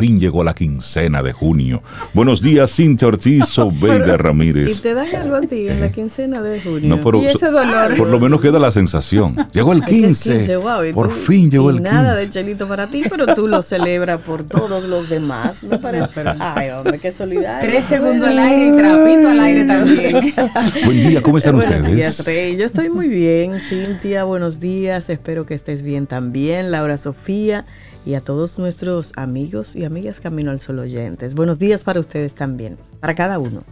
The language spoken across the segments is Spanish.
Fin llegó la quincena de junio. Buenos días, Cintia Ortiz, Obeida Ramírez. Y te das algo a ti en la quincena de junio. No, y ese dolor. Por lo menos queda la sensación. Llegó el 15. por fin llegó el 15. Nada de chelito para ti, pero tú lo celebras por todos los demás. Me parece. Ay, hombre, qué solidario. Tres segundos al aire y trapito al aire también. Buen día, ¿cómo están buenos ustedes? Días, Rey. Yo estoy muy bien, Cintia. Buenos días. Espero que estés bien también. Laura Sofía y a todos nuestros amigos y amigas Camino al Sol oyentes. Buenos días para ustedes también, para cada uno.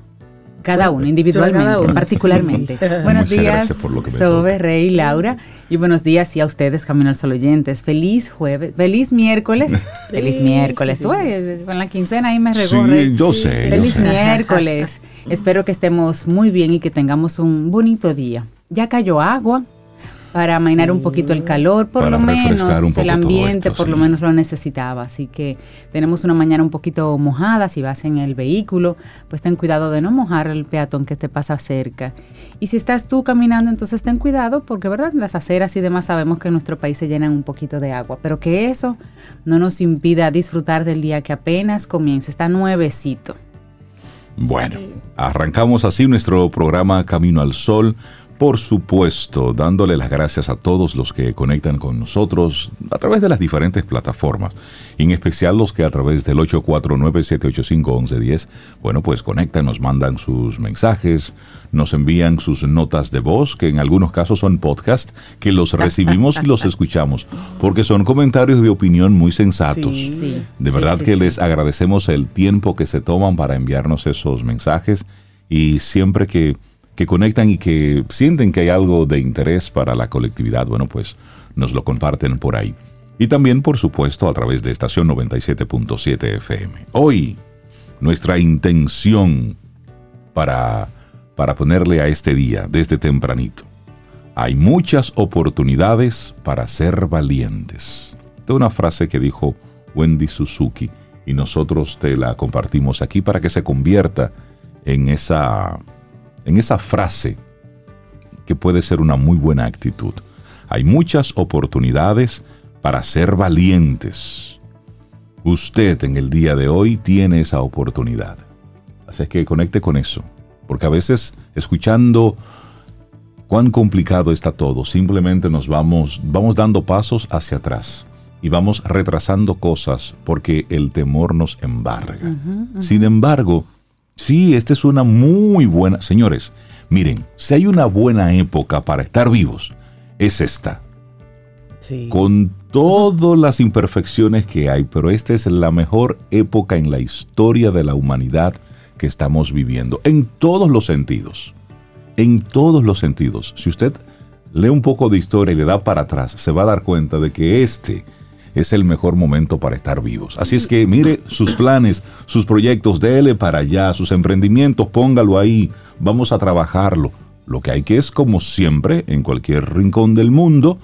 Cada uno, individualmente, particularmente. Buenos días, Sobe, Rey, Laura. Y buenos días y a ustedes, Camino al Sol oyentes. Feliz jueves, feliz miércoles. feliz miércoles. Tú eh, con la quincena ahí me. Sí, yo sé. Feliz yo sé. miércoles. Espero que estemos muy bien y que tengamos un bonito día. Ya cayó agua, para amainar un poquito el calor, por lo menos el ambiente, por lo menos lo necesitaba. Así que tenemos una mañana un poquito mojada, si vas en el vehículo, pues ten cuidado de no mojar el peatón que te pasa cerca. Y si estás tú caminando, entonces ten cuidado porque, ¿verdad? Las aceras y demás sabemos que en nuestro país se llenan un poquito de agua, pero que eso no nos impida disfrutar del día que apenas comienza, está nuevecito. Bueno, arrancamos así nuestro programa Camino al Sol por supuesto, dándole las gracias a todos los que conectan con nosotros a través de las diferentes plataformas, en especial los que a través del 849-785-1110, bueno, pues conectan, nos mandan sus mensajes, nos envían sus notas de voz, que en algunos casos son podcast, que los recibimos y los escuchamos, porque son comentarios de opinión muy sensatos. de verdad que les agradecemos el tiempo que se toman para enviarnos esos mensajes y siempre que que conectan y que sienten que hay algo de interés para la colectividad, bueno, pues nos lo comparten por ahí. Y también, por supuesto, a través de estación 97.7 FM. Hoy, nuestra intención para, para ponerle a este día, desde tempranito. Hay muchas oportunidades para ser valientes. De una frase que dijo Wendy Suzuki y nosotros te la compartimos aquí para que se convierta en esa en esa frase que puede ser una muy buena actitud. Hay muchas oportunidades para ser valientes. Usted en el día de hoy tiene esa oportunidad. Así que conecte con eso. Porque a veces escuchando cuán complicado está todo, simplemente nos vamos, vamos dando pasos hacia atrás y vamos retrasando cosas porque el temor nos embarga. Sin embargo, Sí, esta es una muy buena... Señores, miren, si hay una buena época para estar vivos, es esta. Sí. Con todas las imperfecciones que hay, pero esta es la mejor época en la historia de la humanidad que estamos viviendo, en todos los sentidos. En todos los sentidos. Si usted lee un poco de historia y le da para atrás, se va a dar cuenta de que este es el mejor momento para estar vivos. Así es que mire sus planes, sus proyectos, déle para allá, sus emprendimientos, póngalo ahí, vamos a trabajarlo. Lo que hay que es, como siempre, en cualquier rincón del mundo,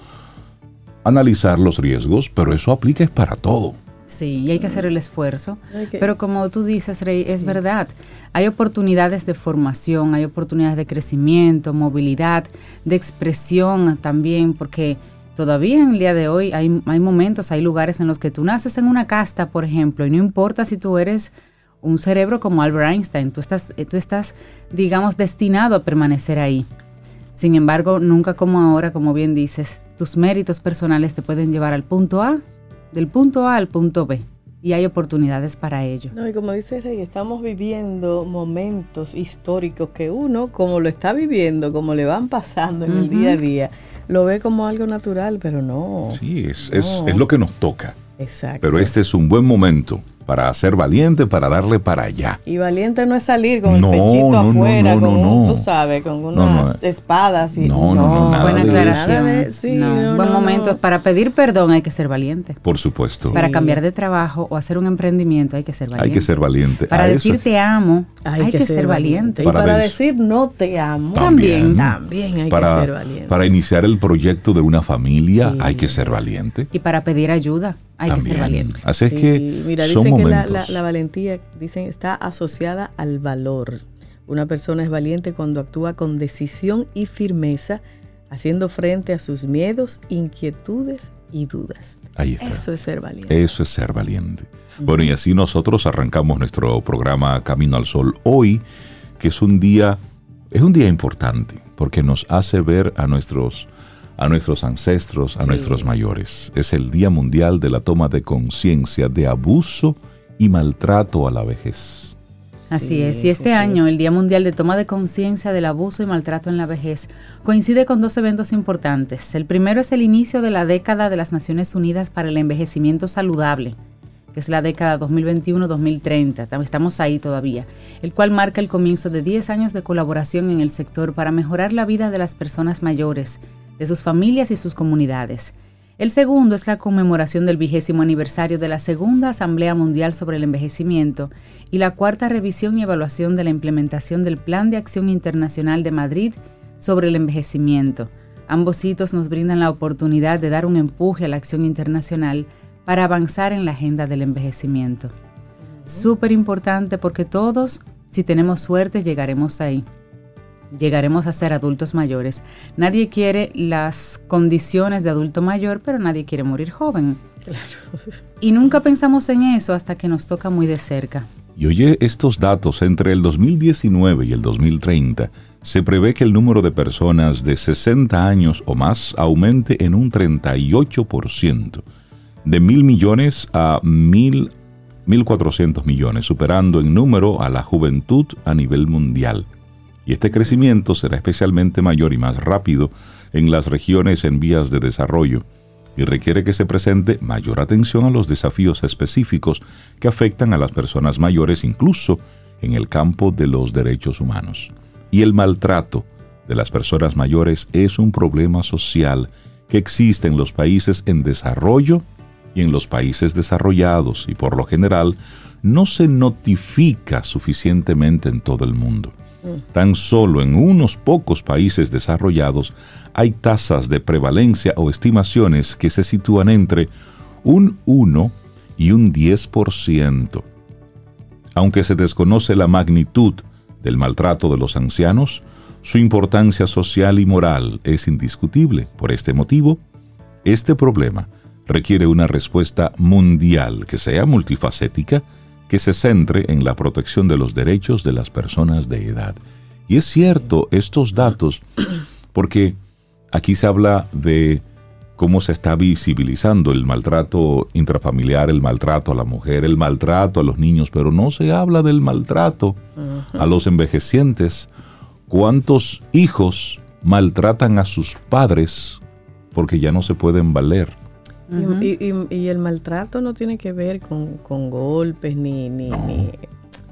analizar los riesgos, pero eso aplica es para todo. Sí, y hay que hacer el esfuerzo. Pero como tú dices, Rey, es verdad. Hay oportunidades de formación, hay oportunidades de crecimiento, movilidad, de expresión también, porque Todavía en el día de hoy hay, hay momentos, hay lugares en los que tú naces en una casta, por ejemplo, y no importa si tú eres un cerebro como Albert Einstein, tú estás, eh, tú estás, digamos, destinado a permanecer ahí. Sin embargo, nunca como ahora, como bien dices, tus méritos personales te pueden llevar al punto A, del punto A al punto B. Y hay oportunidades para ello. No, y como dice Rey, estamos viviendo momentos históricos que uno, como lo está viviendo, como le van pasando en el día a día, lo ve como algo natural, pero no. Sí, es, es, es lo que nos toca. Exacto. Pero este es un buen momento para ser valiente, para darle para allá. Y valiente no es salir con el pechito afuera, con tú sabes, con unas espadas y no, no, no, buena aclaración. sí, un buen momento para pedir perdón hay que ser valiente. Por supuesto. Para cambiar de trabajo o hacer un emprendimiento hay que ser valiente. Hay que ser valiente. Para decir te amo hay, que, ser valiente. Y para, decir no te amo también, también hay que ser valiente. Para iniciar el proyecto de una familia hay que ser valiente. Y para pedir ayuda hay que ser valiente. Así es que mira, dicen que la, valentía dicen está asociada al valor. Una persona es valiente cuando actúa con decisión y firmeza, haciendo frente a sus miedos, inquietudes y dudas. Ahí está. Eso es ser valiente. Eso es ser valiente. Bueno, y así nosotros arrancamos nuestro programa Camino al Sol hoy, que es un día, es un día importante, porque nos hace ver a nuestros a nuestros ancestros, a nuestros mayores. Es el Día Mundial de la Toma de Conciencia de Abuso y Maltrato a la Vejez. Así es, y este año, el Día Mundial de Toma de Conciencia del Abuso y Maltrato en la Vejez, coincide con dos eventos importantes. El primero es el inicio de la década de las Naciones Unidas para el Envejecimiento Saludable, que es la década 2021-2030, estamos ahí todavía, el cual marca el comienzo de 10 años de colaboración en el sector para mejorar la vida de las personas mayores, de sus familias y sus comunidades. El segundo es la conmemoración del vigésimo aniversario de la Segunda Asamblea Mundial sobre el Envejecimiento y la cuarta revisión y evaluación de la implementación del Plan de Acción Internacional de Madrid sobre el envejecimiento. Ambos hitos nos brindan la oportunidad de dar un empuje a la acción internacional para avanzar en la agenda del envejecimiento. Súper importante porque todos, si tenemos suerte, llegaremos ahí llegaremos a ser adultos mayores. Nadie quiere las condiciones de adulto mayor, pero nadie quiere morir joven. Y nunca pensamos en eso hasta que nos toca muy de cerca. Y oye, estos datos entre el 2019 y el 2030, se prevé que el número de personas de 60 años o más aumente en un 38%, de mil millones a mil 1.400 millones, superando en número a la juventud a nivel mundial y este crecimiento será especialmente mayor y más rápido en las regiones en vías de desarrollo y requiere que se presente mayor atención a los desafíos específicos que afectan a las personas mayores incluso en el campo de los derechos humanos. Y el maltrato de las personas mayores es un problema social que existe en los países en desarrollo y en los países desarrollados y por lo general no se notifica suficientemente en todo el mundo. Tan solo en unos pocos países desarrollados hay tasas de prevalencia o estimaciones que se sitúan entre un 1 y un 10%. Aunque se desconoce la magnitud del maltrato de los ancianos, su importancia social y moral es indiscutible. Por este motivo, este problema requiere una respuesta mundial que sea multifacética que se centre en la protección de los derechos de las personas de edad. Y es cierto estos datos, porque aquí se habla de cómo se está visibilizando el maltrato intrafamiliar, el maltrato a la mujer, el maltrato a los niños, pero no se habla del maltrato a los envejecientes. ¿Cuántos hijos maltratan a sus padres porque ya no se pueden valer? Y, el maltrato no tiene que ver con, golpes ni, ni,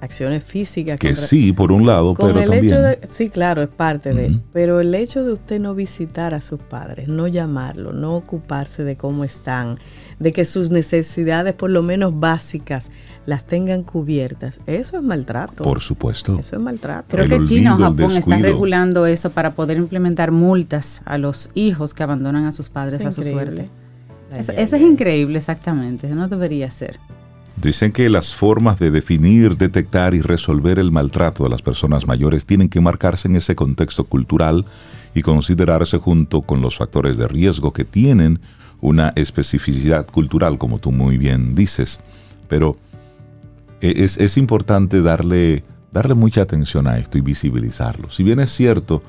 acciones físicas. Que sí, por un lado, pero el Hecho de, sí, claro, es parte de. Pero el hecho de usted no visitar a sus padres, no llamarlo, no ocuparse de cómo están, de que sus necesidades, por lo menos básicas, las tengan cubiertas, eso es maltrato. Por supuesto. Eso es maltrato. Creo que China o Japón están regulando eso para poder implementar multas a los hijos que abandonan a sus padres a su suerte. Eso, es increíble, exactamente. no debería ser. Dicen que las formas de definir, detectar y resolver el maltrato de las personas mayores tienen que marcarse en ese contexto cultural y considerarse junto con los factores de riesgo que tienen una especificidad cultural, como tú muy bien dices. Pero e, es, es importante darle, darle mucha atención a esto y visibilizarlo. Si bien es cierto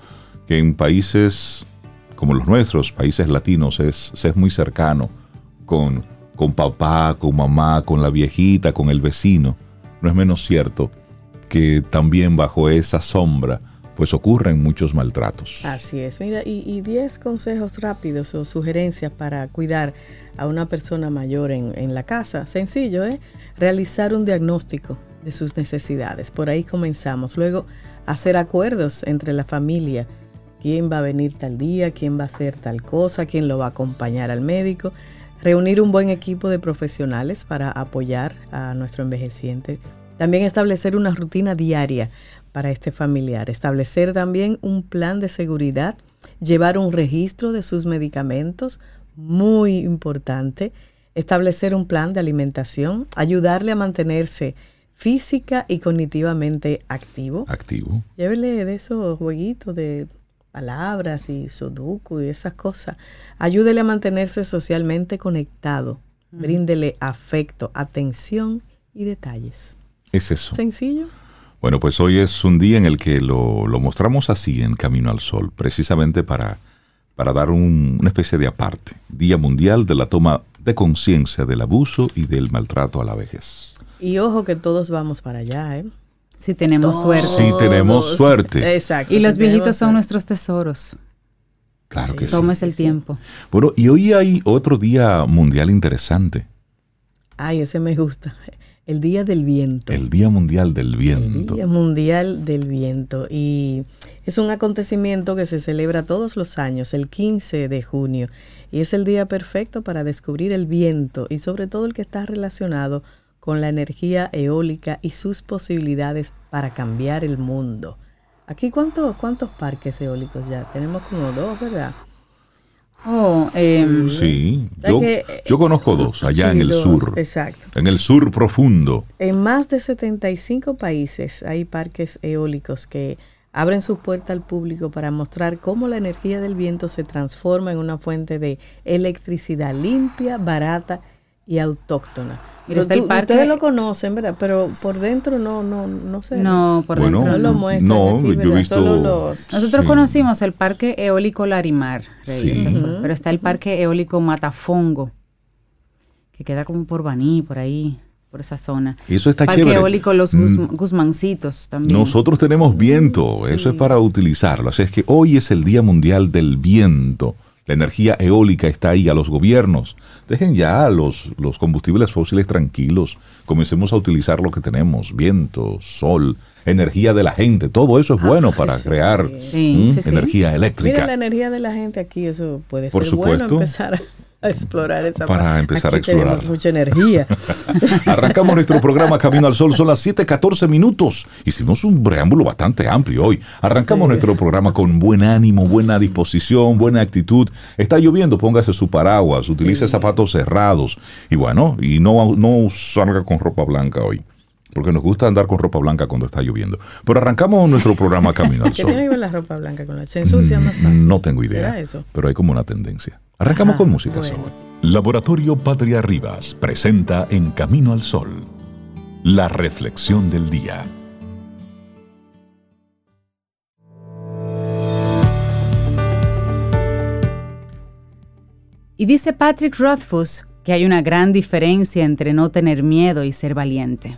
que en países como los nuestros, países latinos, es, es muy cercano con, con papá, con mamá, con la viejita, con el vecino. No es menos cierto que también bajo esa sombra pues ocurren muchos maltratos. Así es, mira, y 10 consejos rápidos o sugerencias para cuidar a una persona mayor en, en la casa. Sencillo, ¿eh? Realizar un diagnóstico de sus necesidades. Por ahí comenzamos. Luego, hacer acuerdos entre la familia quién va a venir tal día, quién va a hacer tal cosa, quién lo va a acompañar al médico. Reunir un buen equipo de profesionales para apoyar a nuestro envejeciente. También establecer una rutina diaria para este familiar. Establecer también un plan de seguridad. Llevar un registro de sus medicamentos, muy importante. establecer un plan de alimentación, ayudarle a mantenerse física y cognitivamente activo. Activo. Llévele de esos jueguitos de palabras y sudoku y esas cosas. Ayúdele a mantenerse socialmente conectado. Bríndele afecto, atención y detalles. Es eso. Sencillo. Bueno, pues hoy es un día en el que lo, mostramos así en Camino al Sol, precisamente para, para dar una especie de aparte. Día Mundial de la Toma de Conciencia del Abuso y del Maltrato a la Vejez. Y ojo que todos vamos para allá, ¿eh? Si tenemos suerte. Si tenemos suerte. Exacto. Y los viejitos son nuestros tesoros. Claro que sí. Tomes el tiempo. Bueno, y hoy hay otro día mundial interesante. Ay, ese me gusta. El Día del Viento. El Día Mundial del Viento. El Día Mundial del Viento. Y es un acontecimiento que se celebra todos los años, el 15 de junio. Y es el día perfecto para descubrir el viento y sobre todo el que está relacionado con la energía eólica y sus posibilidades para cambiar el mundo. Aquí, ¿cuántos, cuántos parques eólicos ya? Tenemos como dos, ¿verdad? Oh, em, sí, yo, conozco dos allá en el sur. Exacto. En el sur profundo. En más de 75 países hay parques eólicos que abren su puerta al público para mostrar cómo la energía del viento se transforma en una fuente de electricidad limpia, barata y autóctona. ustedes lo conocen, ¿verdad? Pero por dentro no, no, no sé. No, por dentro no, lo muestran. No, yo he visto. Nosotros conocimos el Parque Eólico Larimar, pero está el Parque Eólico Matafongo, que queda como por Baní, por ahí por esa zona. Eso está Parque chévere. eólico Los mm. Guzmancitos también. Nosotros tenemos viento, eso es para utilizarlo. Así es que hoy es el Día Mundial del Viento. La energía eólica está ahí a los gobiernos. Dejen ya los, los combustibles fósiles tranquilos. Comencemos a utilizar lo que tenemos. Viento, sol, energía de la gente. Todo eso es ah, bueno para crear energía eléctrica. Mira la energía de la gente aquí, eso puede ser bueno empezar a explorar esa Para empezar a explorar. Tenemos mucha energía. Arrancamos nuestro programa Camino al Sol, son las 7:14 minutos. Hicimos un preámbulo bastante amplio hoy. Arrancamos nuestro programa con buen ánimo, buena disposición, buena actitud. Está lloviendo, póngase su paraguas, utilice zapatos cerrados y bueno, y no, no salga con ropa blanca hoy porque nos gusta andar con ropa blanca cuando está lloviendo. Pero arrancamos nuestro programa Camino al Sol. ¿Qué tiene que ver la ropa blanca con la ¿Se ensucia más fácil? No tengo idea, pero hay como una tendencia. Arrancamos con música Laboratorio Patria Rivas presenta En Camino al Sol, la reflexión del día. Y dice Patrick Rothfuss que hay una gran diferencia entre no tener miedo y ser valiente.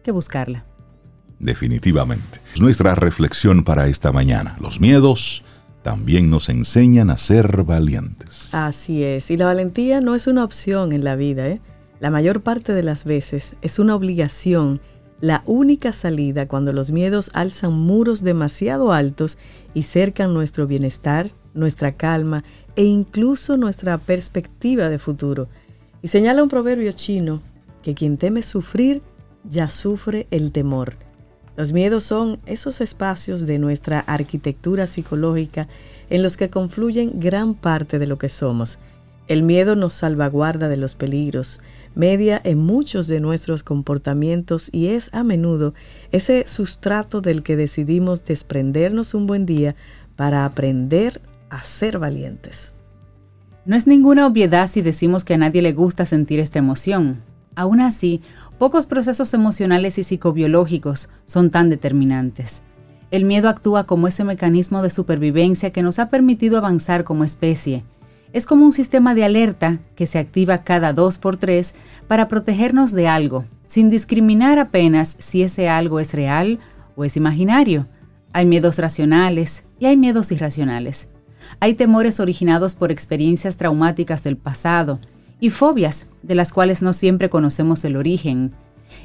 Hay que buscarla. Definitivamente. Nuestra reflexión para esta mañana. Los miedos también nos enseñan a ser valientes. Así es, y la valentía no es una opción en la vida, ¿eh? La mayor parte de las veces es una obligación, la única salida cuando los miedos alzan muros demasiado altos y cercan nuestro bienestar, nuestra calma e incluso nuestra perspectiva de futuro. Y señala un proverbio chino que quien teme sufrir, ya sufre el temor. Los miedos son esos espacios de nuestra arquitectura psicológica en los que confluyen gran parte de lo que somos. El miedo nos salvaguarda de los peligros, media en muchos de nuestros comportamientos y es a menudo ese sustrato del que decidimos desprendernos un buen día para aprender a ser valientes. No es ninguna obviedad si decimos que a nadie le gusta sentir esta emoción. Aún así, Pocos procesos emocionales y psicobiológicos son tan determinantes. El miedo actúa como ese mecanismo de supervivencia que nos ha permitido avanzar como especie. Es como un sistema de alerta que se activa cada dos por tres para protegernos de algo, sin discriminar apenas si ese algo es real o es imaginario. Hay miedos racionales y hay miedos irracionales. Hay temores originados por experiencias traumáticas del pasado y fobias, de las cuales no siempre conocemos el origen.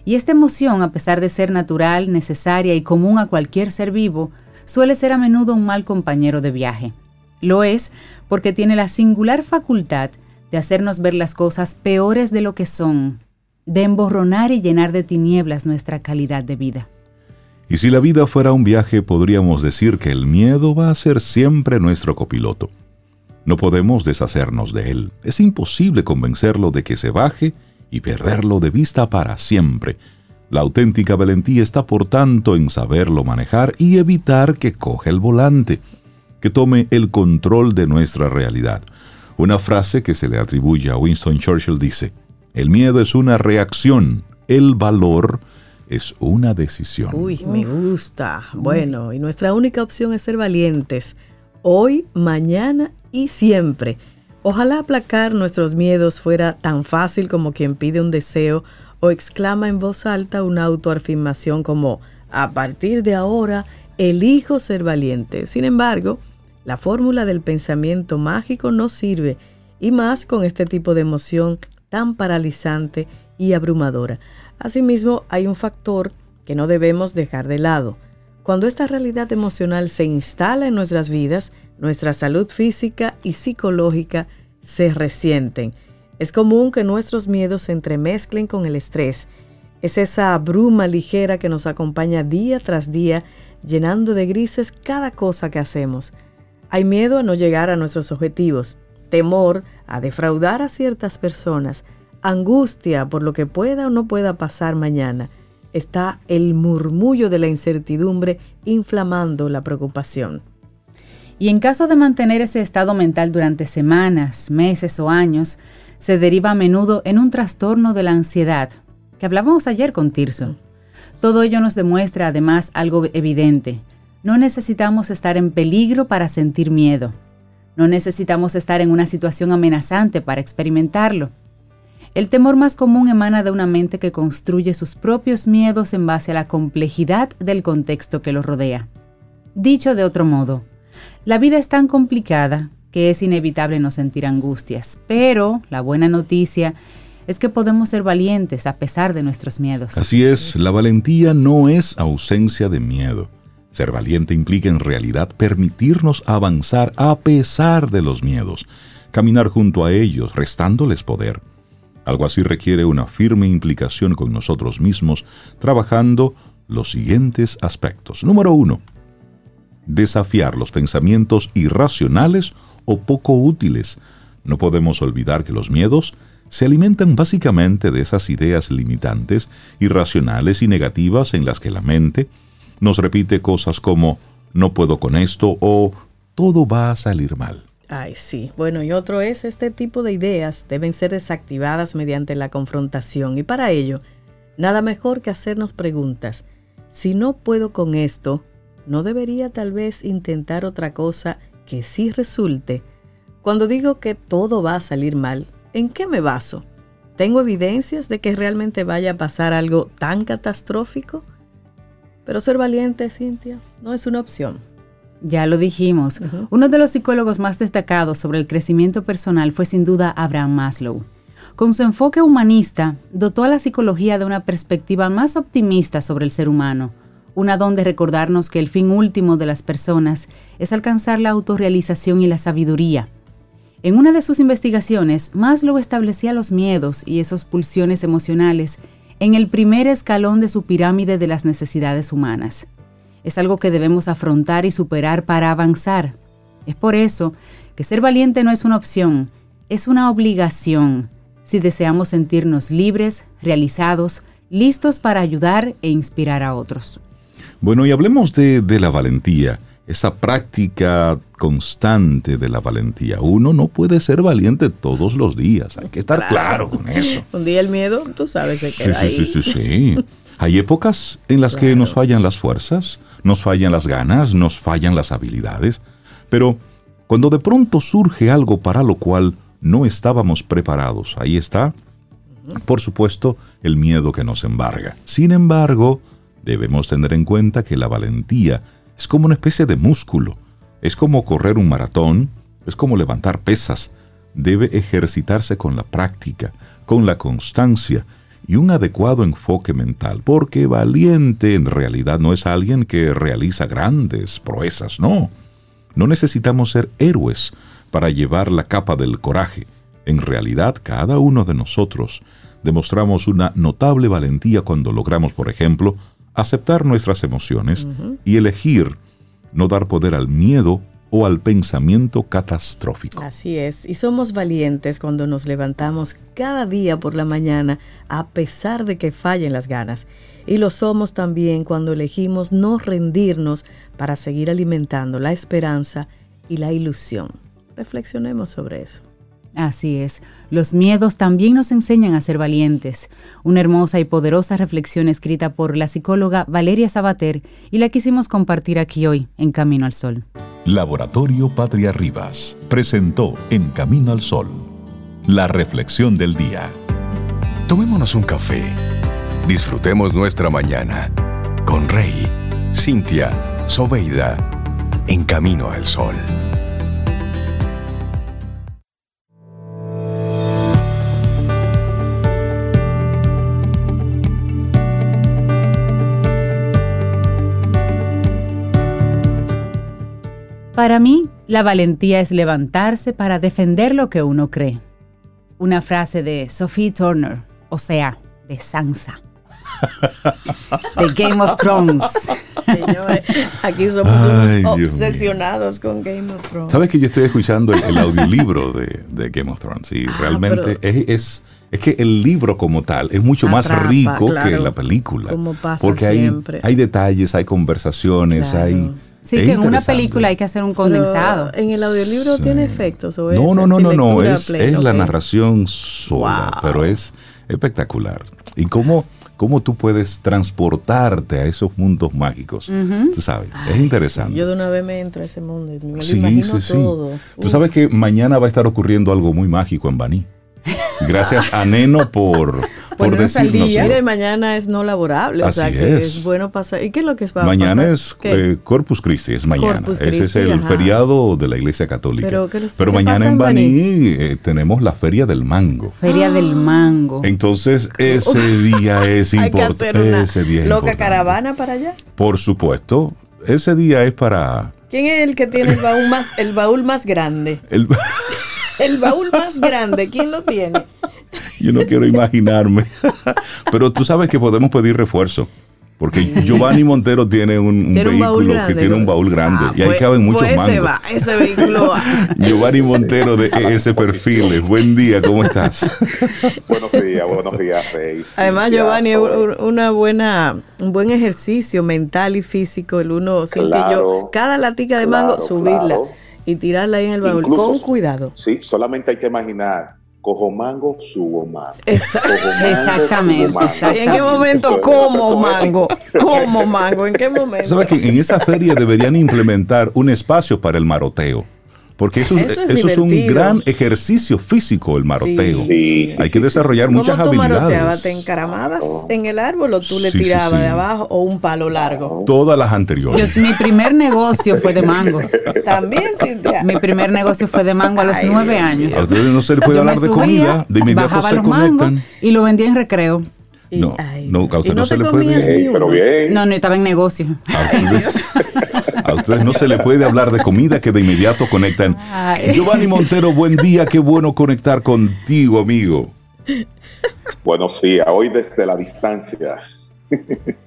Y esta emoción, a pesar de ser natural, necesaria y común a cualquier ser vivo, suele ser a menudo un mal compañero de viaje. Lo es porque tiene la singular facultad de hacernos ver las cosas peores de lo que son, de emborronar y llenar de tinieblas nuestra calidad de vida. Y si la vida fuera un viaje, podríamos decir que el miedo va a ser siempre nuestro copiloto. No podemos deshacernos de él. Es imposible convencerlo de que se baje y perderlo de vista para siempre. La auténtica valentía está por tanto en saberlo manejar y evitar que coge el volante, que tome el control de nuestra realidad. Una frase que se le atribuye a Winston Churchill dice, el miedo es una reacción, el valor es una decisión. Uy, me gusta. Bueno, y nuestra única opción es ser valientes, hoy, mañana y siempre. Ojalá aplacar nuestros miedos fuera tan fácil como quien pide un deseo o exclama en voz alta una autoafirmación como, a partir de ahora, elijo ser valiente. Sin embargo, la fórmula del pensamiento mágico no sirve, y más con este tipo de emoción tan paralizante y abrumadora. Asimismo, hay un factor que no debemos dejar de lado. Cuando esta realidad emocional se instala en nuestras vidas, nuestra salud física y psicológica se resienten. Es común que nuestros miedos se entremezclen con el estrés. Es esa bruma ligera que nos acompaña día tras día, llenando de grises cada cosa que hacemos. Hay miedo a no llegar a nuestros objetivos, temor a defraudar a ciertas personas, angustia por lo que pueda o no pueda pasar mañana. Está el murmullo de la incertidumbre inflamando la preocupación. Y en caso de mantener ese estado mental durante semanas, meses o años, se deriva a menudo en un trastorno de la ansiedad, que hablábamos ayer con Tirso. Todo ello nos demuestra además algo evidente. No necesitamos estar en peligro para sentir miedo. No necesitamos estar en una situación amenazante para experimentarlo. El temor más común emana de una mente que construye sus propios miedos en base a la complejidad del contexto que lo rodea. Dicho de otro modo, la vida es tan complicada que es inevitable no sentir angustias, pero la buena noticia es que podemos ser valientes a pesar de nuestros miedos. Así es, la valentía no es ausencia de miedo. Ser valiente implica en realidad permitirnos avanzar a pesar de los miedos, caminar junto a ellos, restándoles poder. Algo así requiere una firme implicación con nosotros mismos, trabajando los siguientes aspectos. Número uno, desafiar los pensamientos irracionales o poco útiles. No podemos olvidar que los miedos se alimentan básicamente de esas ideas limitantes, irracionales y negativas en las que la mente nos repite cosas como no puedo con esto o todo va a salir mal. Ay, sí. Bueno, y otro es, este tipo de ideas deben ser desactivadas mediante la confrontación y para ello, nada mejor que hacernos preguntas. Si no puedo con esto, ¿no debería tal vez intentar otra cosa que sí resulte? Cuando digo que todo va a salir mal, ¿en qué me baso? ¿Tengo evidencias de que realmente vaya a pasar algo tan catastrófico? Pero ser valiente, Cintia, no es una opción. Ya lo dijimos. Uno de los psicólogos más destacados sobre el crecimiento personal fue sin duda Abraham Maslow. Con su enfoque humanista, dotó a la psicología de una perspectiva más optimista sobre el ser humano, una don de recordarnos que el fin último de las personas es alcanzar la autorrealización y la sabiduría. En una de sus investigaciones, Maslow establecía los miedos y esas pulsiones emocionales en el primer escalón de su pirámide de las necesidades humanas es algo que debemos afrontar y superar para avanzar. Es por eso que ser valiente no es una opción, es una obligación si deseamos sentirnos libres, realizados, listos para ayudar e inspirar a otros. Bueno, y hablemos de, la valentía, esa práctica constante de la valentía. Uno no puede ser valiente todos los días, hay que estar claro, con eso. Un día el miedo, tú sabes, se queda sí, Sí, sí, sí. Hay épocas en las que nos fallan las fuerzas, nos fallan las ganas, nos fallan las habilidades, pero cuando de pronto surge algo para lo cual no estábamos preparados, ahí está, por supuesto, el miedo que nos embarga. Sin embargo, debemos tener en cuenta que la valentía es como una especie de músculo, es como correr un maratón, es como levantar pesas, debe ejercitarse con la práctica, con la constancia, y un adecuado enfoque mental, porque valiente en realidad no es alguien que realiza grandes proezas, no. No necesitamos ser héroes para llevar la capa del coraje. En realidad, cada uno de nosotros demostramos una notable valentía cuando logramos, por ejemplo, aceptar nuestras emociones y elegir no dar poder al miedo o al pensamiento catastrófico. Así es, y somos valientes cuando nos levantamos cada día por la mañana a pesar de que fallen las ganas. Y lo somos también cuando elegimos no rendirnos para seguir alimentando la esperanza y la ilusión. Reflexionemos sobre eso. Así es, los miedos también nos enseñan a ser valientes. Una hermosa y poderosa reflexión escrita por la psicóloga Valeria Sabater y la quisimos compartir aquí hoy en Camino al Sol. Laboratorio Patria Rivas presentó En Camino al Sol la reflexión del día. Tomémonos un café. Disfrutemos nuestra mañana con Rey, Cintia, Soveida, en Camino al Sol. Para mí, la valentía es levantarse para defender lo que uno cree. Una frase de Sophie Turner, o sea, de Sansa. de Game of Thrones. Señores, aquí somos unos obsesionados con Game of Thrones. Sabes que yo estoy escuchando el, audiolibro de, Game of Thrones y ah, realmente es, es, que el libro como tal es mucho más rico que la película. Como pasa porque siempre. Hay, hay detalles, hay conversaciones, hay Sí, que en una película hay que hacer un condensado. ¿En el audiolibro tiene efectos? O no, no, no, no, no, es, la narración sola, pero es espectacular. ¿Y cómo, cómo tú puedes transportarte a esos mundos mágicos? Tú sabes, es interesante. yo de una vez me entro a ese mundo y me lo imagino todo. Tú sabes que mañana va a estar ocurriendo algo muy mágico en Baní. Gracias a Neno por por decirnos. Mira, y mañana es no laborable, o sea que es. bueno pasar. ¿Y qué es lo que es para Mañana es eh, Corpus Christi, es mañana. Ese es el feriado de la Iglesia Católica. Pero, mañana en Baní eh, tenemos la Feria del Mango. Feria del Mango. Entonces, ese día es importante. Ese día es loca caravana para allá. Por supuesto, ese día es para. ¿Quién es el que tiene el baúl más, el baúl más grande? El, el baúl más grande, ¿quién lo tiene? Yo no quiero imaginarme. Pero tú sabes que podemos pedir refuerzo. Porque Giovanni Montero tiene un, vehículo que tiene un baúl grande ah, y ahí pues, caben muchos pues ese va, ese vehículo va. Giovanni Montero de ese perfil. Buen día, ¿cómo estás? buenos días, buenos días, Rey. Además, Giovanni, es una buena, un buen ejercicio mental y físico. El uno, claro, yo, cada latica de mango, subirla y tirarla ahí en el baúl con cuidado. Sí, solamente hay que imaginar cojo mango, subo mango. exactamente, ¿En qué momento como mango? Como mango, ¿en qué momento? ¿Sabes que en esa feria deberían implementar un espacio para el maroteo? Porque eso, es, un gran ejercicio físico, el maroteo. Hay que desarrollar muchas tú habilidades. ¿Te encaramabas en el árbol o tú le tirabas de abajo o un palo largo? Todas las anteriores. mi primer negocio fue de mango. También, Cintia. Mi primer negocio fue de mango a los nueve años. A ustedes no se les puede hablar de comida, de inmediato se conectan. Y lo vendí en recreo. No, no, a usted no, se le puede. pero bien. No, no, estaba en negocio. A ustedes, no se le puede hablar de comida que de inmediato conectan. Giovanni Montero, buen día, qué bueno conectar contigo, amigo. Buenos días, hoy desde la distancia.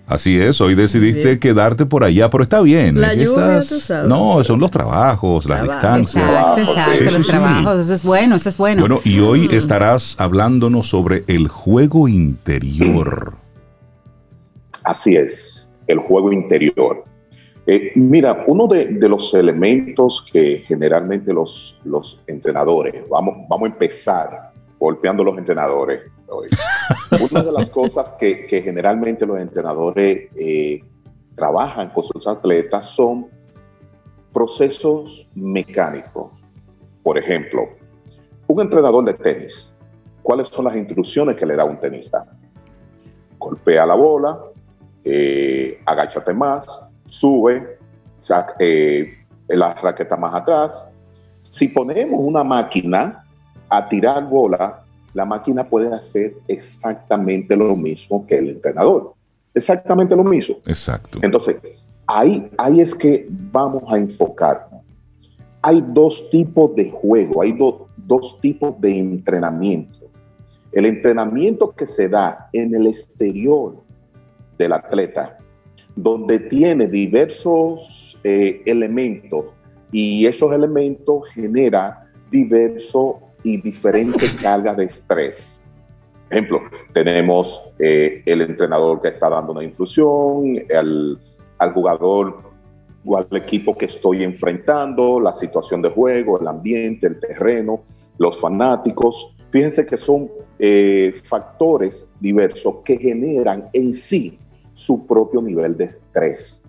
Así es, hoy decidiste quedarte por allá, pero está bien. La lluvia, tú sabes. No, son los trabajos, las distancias. Exacto, exacto, los trabajos, eso es bueno, eso es bueno. Bueno, y hoy estarás hablándonos sobre el juego interior. Así es, el juego interior. Eh, mira, uno de, los elementos que generalmente los, los entrenadores, vamos, vamos a empezar golpeando a los entrenadores, una de las cosas que, generalmente los entrenadores eh, trabajan con sus atletas son procesos mecánicos. Por ejemplo, un entrenador de tenis, ¿cuáles son las instrucciones que le da un tenista? Golpea la bola, eh, agáchate más, sube, saca, eh, la raqueta más atrás. Si ponemos una máquina a tirar bola, la máquina puede hacer exactamente lo mismo que el entrenador. Exactamente lo mismo. Exacto. Entonces, ahí, ahí es que vamos a enfocarnos. Hay dos tipos de juego, hay dos tipos de entrenamiento. El entrenamiento que se da en el exterior del atleta, donde tiene diversos eh, elementos y esos elementos generan diverso y diferentes cargas de estrés. Ejemplo, tenemos eh, el entrenador que está dando una infusión, al, al jugador o al equipo que estoy enfrentando, la situación de juego, el ambiente, el terreno, los fanáticos. Fíjense que son eh, factores diversos que generan en sí su propio nivel de estrés.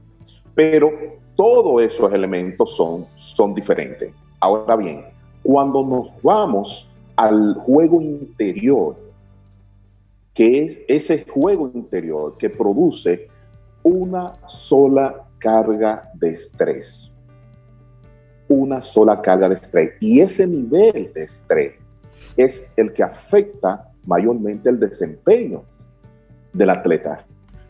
Pero todos esos elementos son, son diferentes. Ahora bien, cuando nos vamos al juego interior, que es ese juego interior que produce una sola carga de estrés. Una sola carga de estrés. Y ese nivel de estrés es el que afecta mayormente el desempeño del atleta.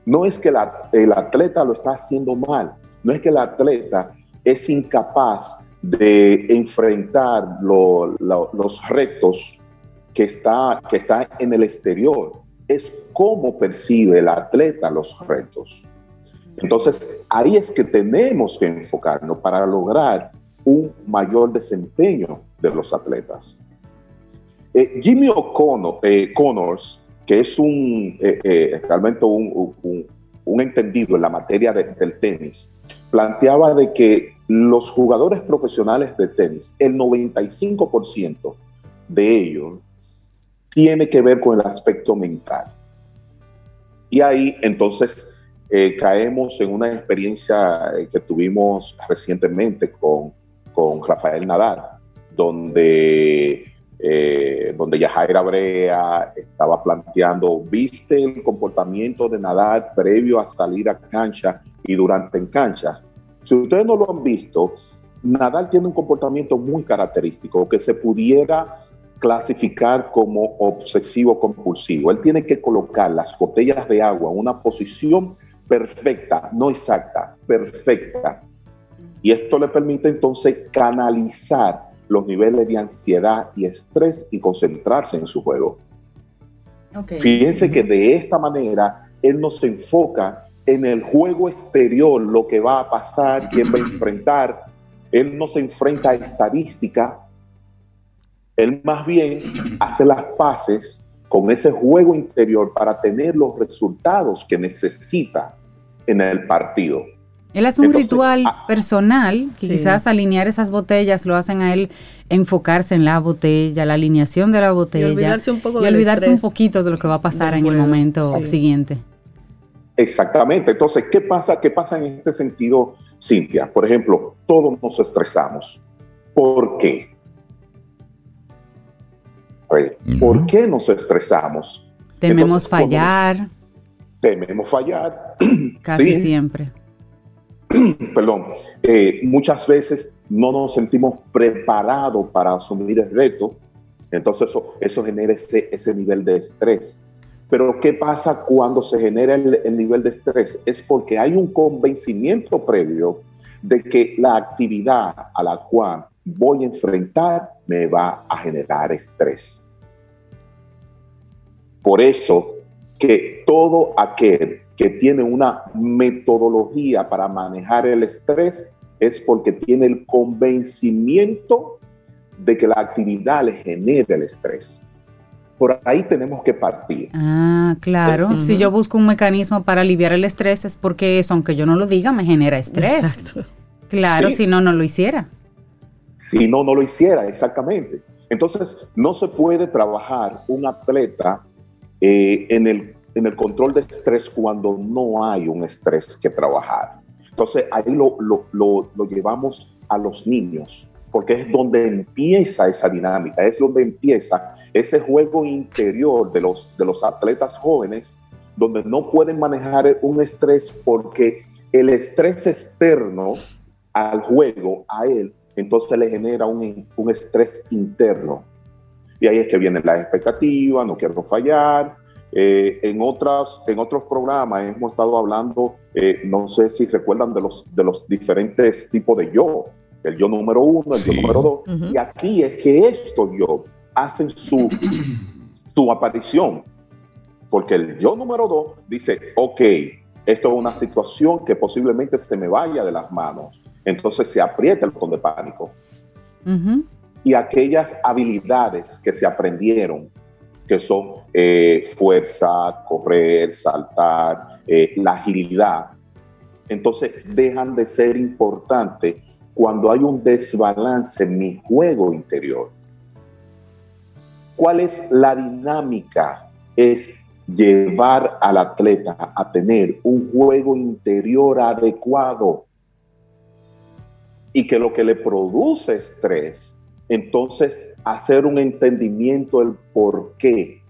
No es que el atleta lo está haciendo mal, no es que el atleta es incapaz de enfrentar los retos que está, que está en el exterior, es cómo percibe el atleta los retos. Entonces, ahí es que tenemos que enfocarnos para lograr un mayor desempeño de los atletas. Eh, Jimmy O'Connor, eh, Connors, que es un, eh, realmente un, entendido en la materia del tenis, planteaba de que los jugadores profesionales de tenis, el 95% de ellos tiene que ver con el aspecto mental. Y ahí entonces eh, caemos en una experiencia eh, que tuvimos recientemente con, con Rafael Nadal, donde, eh, donde Yajaira Brea estaba planteando, ¿viste el comportamiento de Nadal previo a salir a cancha y durante en cancha? Si ustedes no lo han visto, Nadal tiene un comportamiento muy característico que se pudiera clasificar como obsesivo compulsivo. Él tiene que colocar las botellas de agua en una posición perfecta, no exacta, perfecta. Y esto le permite entonces canalizar los niveles de ansiedad y estrés y concentrarse en su juego. Fíjense que de esta manera él no se enfoca en el juego exterior, lo que va a pasar, quién va a enfrentar. Él no se enfrenta a estadística. Él más bien hace las paces con ese juego interior para tener los resultados que necesita en el partido. Él hace un ritual ah, personal, que quizás alinear esas botellas lo hacen a él enfocarse en la botella, la alineación de la botella. Y olvidarse un, poco y olvidarse un poquito de lo que va a pasar en el momento siguiente. Exactamente. Entonces, ¿qué pasa, ¿qué pasa en este sentido, Cintia? Por ejemplo, todos nos estresamos. ¿Por qué? ¿Por qué nos estresamos? Tememos fallar tememos fallar. Casi siempre. Perdón, eh, muchas veces no nos sentimos preparados para asumir el reto, entonces eso, eso genera ese, ese nivel de estrés. Pero ¿qué pasa cuando se genera el, el, nivel de estrés? Es porque hay un convencimiento previo de que la actividad a la cual voy a enfrentar me va a generar estrés. Por eso que todo aquel que tiene una metodología para manejar el estrés es porque tiene el convencimiento de que la actividad le genera el estrés. Por ahí tenemos que partir. Ah, claro. Si yo busco un mecanismo para aliviar el estrés es porque eso, aunque yo no lo diga, me genera estrés. Claro, si no, no lo hiciera. Si no, no lo hiciera, exactamente. Entonces, no se puede trabajar un atleta eh, en, el, en el control de estrés cuando no hay un estrés que trabajar. Entonces ahí lo, lo, lo, llevamos a los niños, porque es donde empieza esa dinámica, es donde empieza ese juego interior de los, de los atletas jóvenes, donde no pueden manejar un estrés porque el estrés externo al juego, a él, entonces le genera un, un estrés interno. Y ahí es que viene la expectativa, no quiero fallar. Eh, en, otras, en otros programas hemos estado hablando, eh, no sé si recuerdan de los, de los diferentes tipos de yo, el yo número uno, el yo número dos, y aquí es que estos yo hacen su, su aparición, porque el yo número dos dice, ok, esto es una situación que posiblemente se me vaya de las manos, entonces se aprieta el botón de pánico. Y aquellas habilidades que se aprendieron, que son eh, fuerza, correr, saltar, eh, la agilidad, entonces dejan de ser importantes cuando hay un desbalance en mi juego interior. ¿Cuál es la dinámica? Es llevar al atleta a tener un juego interior adecuado y que lo que le produce estrés, entonces hacer un entendimiento del por qué.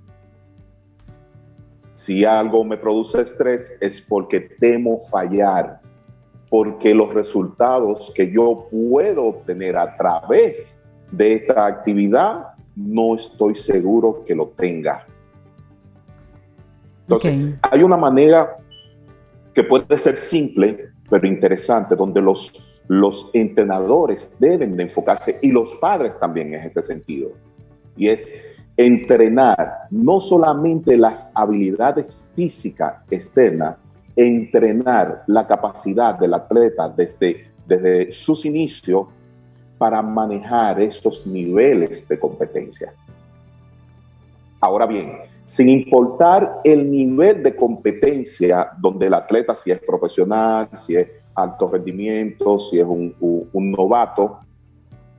Si algo me produce estrés es porque temo fallar, porque los resultados que yo puedo obtener a través de esta actividad no estoy seguro que lo tenga. Entonces, hay una manera que puede ser simple, pero interesante, donde los, los entrenadores deben de enfocarse y los padres también en este sentido. Y es entrenar no solamente las habilidades físicas externas, entrenar la capacidad del atleta desde, desde sus inicios para manejar estos niveles de competencia. Ahora bien, sin importar el nivel de competencia donde el atleta, si es profesional, si es alto rendimiento, si es un, un novato,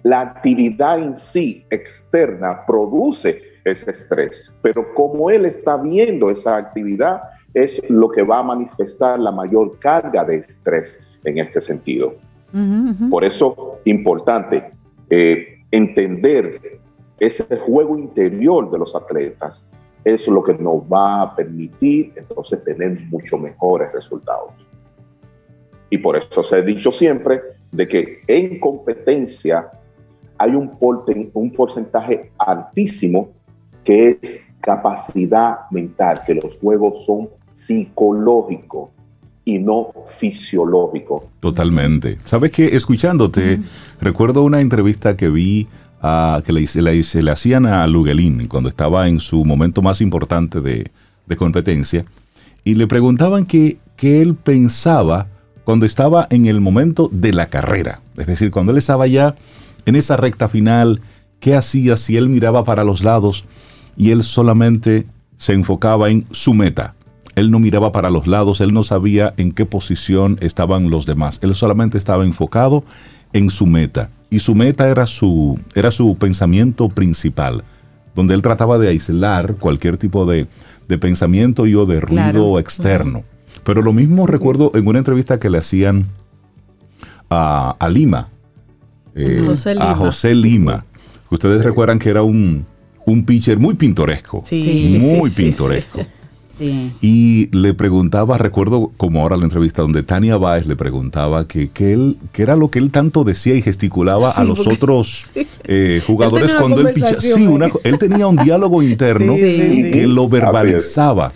la actividad en sí externa produce ese estrés, pero como él está viendo esa actividad, es lo que va a manifestar la mayor carga de estrés en este sentido. Por eso, importante eh, entender ese juego interior de los atletas, es lo que nos va a permitir entonces tener mucho mejores resultados. Y por eso se ha dicho siempre de que en competencia hay un, un porcentaje altísimo que es capacidad mental, que los juegos son psicológico y no fisiológico. Totalmente. Sabes que escuchándote, recuerdo una entrevista que vi a, que le, le, le, hacían a Luguelín cuando estaba en su momento más importante de, competencia y le preguntaban qué él pensaba cuando estaba en el momento de la carrera. Es decir, cuando él estaba ya en esa recta final, ¿qué hacía si él miraba para los lados y él solamente se enfocaba en su meta? Él no miraba para los lados, él no sabía en qué posición estaban los demás. Él solamente estaba enfocado en su meta. Y su meta era su, era su pensamiento principal, donde él trataba de aislar cualquier tipo de, pensamiento y o de ruido externo. Pero lo mismo recuerdo en una entrevista que le hacían a, Lima, eh, a José Lima, que ustedes recuerdan que era un, un pitcher muy pintoresco, muy pintoresco. Y le preguntaba, recuerdo como ahora la entrevista donde Tania Báez le preguntaba que, él, que era lo que él tanto decía y gesticulaba a los otros eh, jugadores cuando él pichaba. Sí, él tenía un diálogo interno que lo verbalizaba.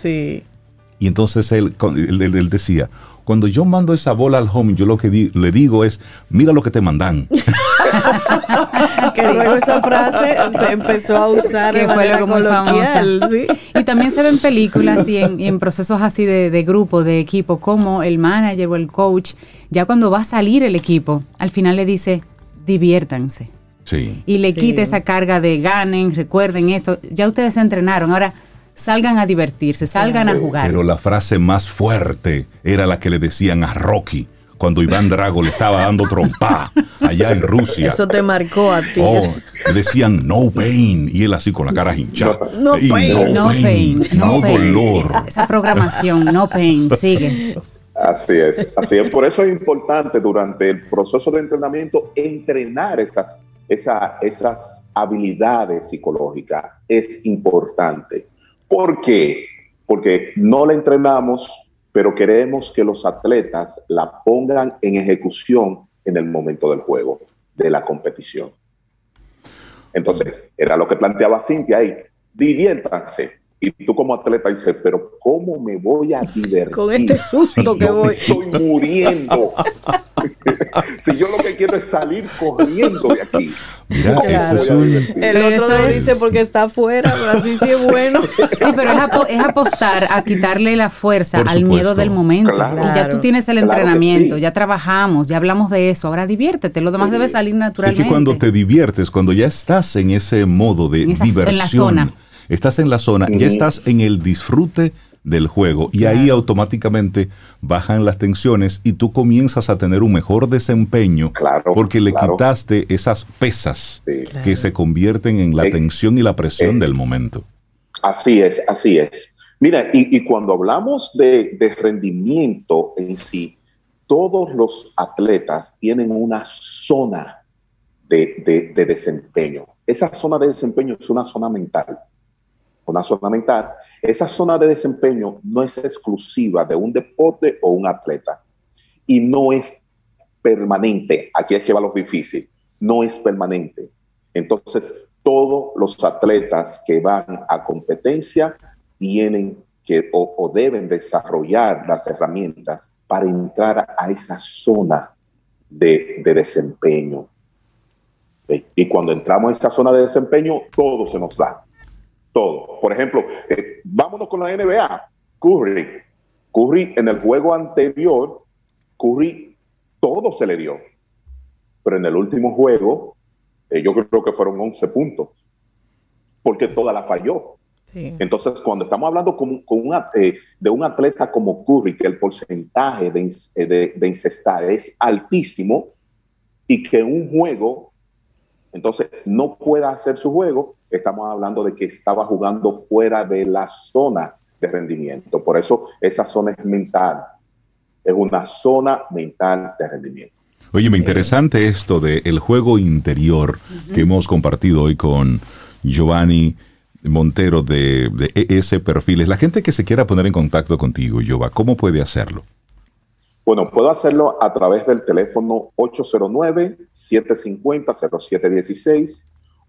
Y entonces él, él decía, cuando yo mando esa bola al home, yo lo que le digo es, mira lo que te mandan. que luego esa frase se empezó a usar manera coloquial. ¿sí? Y también se ven películas y en, procesos así de, grupo, de equipo, como el manager o el coach, ya cuando va a salir el equipo, al final le dice, diviértanse. Sí. Y le quita esa carga de ganen, recuerden esto. Ya ustedes se entrenaron. Ahora, salgan a divertirse, salgan a jugar. Pero la frase más fuerte era la que le decían a Rocky cuando Iván Drago le estaba dando trompa allá en Rusia. Eso te marcó a ti. Oh, le decían no pain y él así con la cara hinchada. No, pain. No, pain. No, dolor. Esa programación, no pain, sigue. Así es, así es. Por eso es importante durante el proceso de entrenamiento entrenar esas, esas habilidades psicológicas. Es importante. ¿Por qué? Porque no la entrenamos, pero queremos que los atletas la pongan en ejecución en el momento del juego, de la competición. Entonces, era lo que planteaba Cintia ahí, diviértanse. Y tú como atleta dices, pero ¿cómo me voy a divertir? Con este susto que voy. Estoy muriendo. si yo lo que quiero es salir corriendo de aquí. Mira, eso es un... El otro lo dice porque está afuera, pero así sí es bueno. Sí, pero es, apostar a quitarle la fuerza al miedo del momento. Y ya tú tienes el entrenamiento, ya trabajamos, ya hablamos de eso. Ahora diviértete, lo demás debe salir naturalmente. Sí, que cuando te diviertes, cuando ya estás en ese modo de diversión, en la zona. Estás en la zona, ya estás en el disfrute del juego y ahí automáticamente bajan las tensiones y tú comienzas a tener un mejor desempeño porque le quitaste esas pesas que se convierten en la eh, tensión y la presión eh, del momento. Así es, así es. Mira, y, cuando hablamos de, rendimiento en sí, todos los atletas tienen una zona de desempeño. Esa zona de desempeño es una zona mental una zona mental, esa zona de desempeño no es exclusiva de un deporte o un atleta y no es permanente. Aquí es que va lo difícil. No es permanente. Entonces, todos los atletas que van a competencia tienen que o, deben desarrollar las herramientas para entrar a esa zona de, de desempeño. Y cuando entramos a esa zona de desempeño, todo se nos da todo. Por ejemplo, eh, vámonos con la NBA. Curry. Curry en el juego anterior, Curry todo se le dio. Pero en el último juego, eh, yo creo que fueron 11 puntos. Porque toda la falló. Entonces, cuando estamos hablando con, eh, de un atleta como Curry, que el porcentaje de, de, de incestar es altísimo y que un juego, entonces, no pueda hacer su juego, estamos hablando de que estaba jugando fuera de la zona de rendimiento. Por eso esa zona es mental. Es una zona mental de rendimiento. Oye, me interesante esto del juego interior que hemos compartido hoy con Giovanni Montero de, de ES Perfiles. La gente que se quiera poner en contacto contigo, Giovanni, ¿cómo puede hacerlo? Bueno, puedo hacerlo a través del teléfono 809-750-0716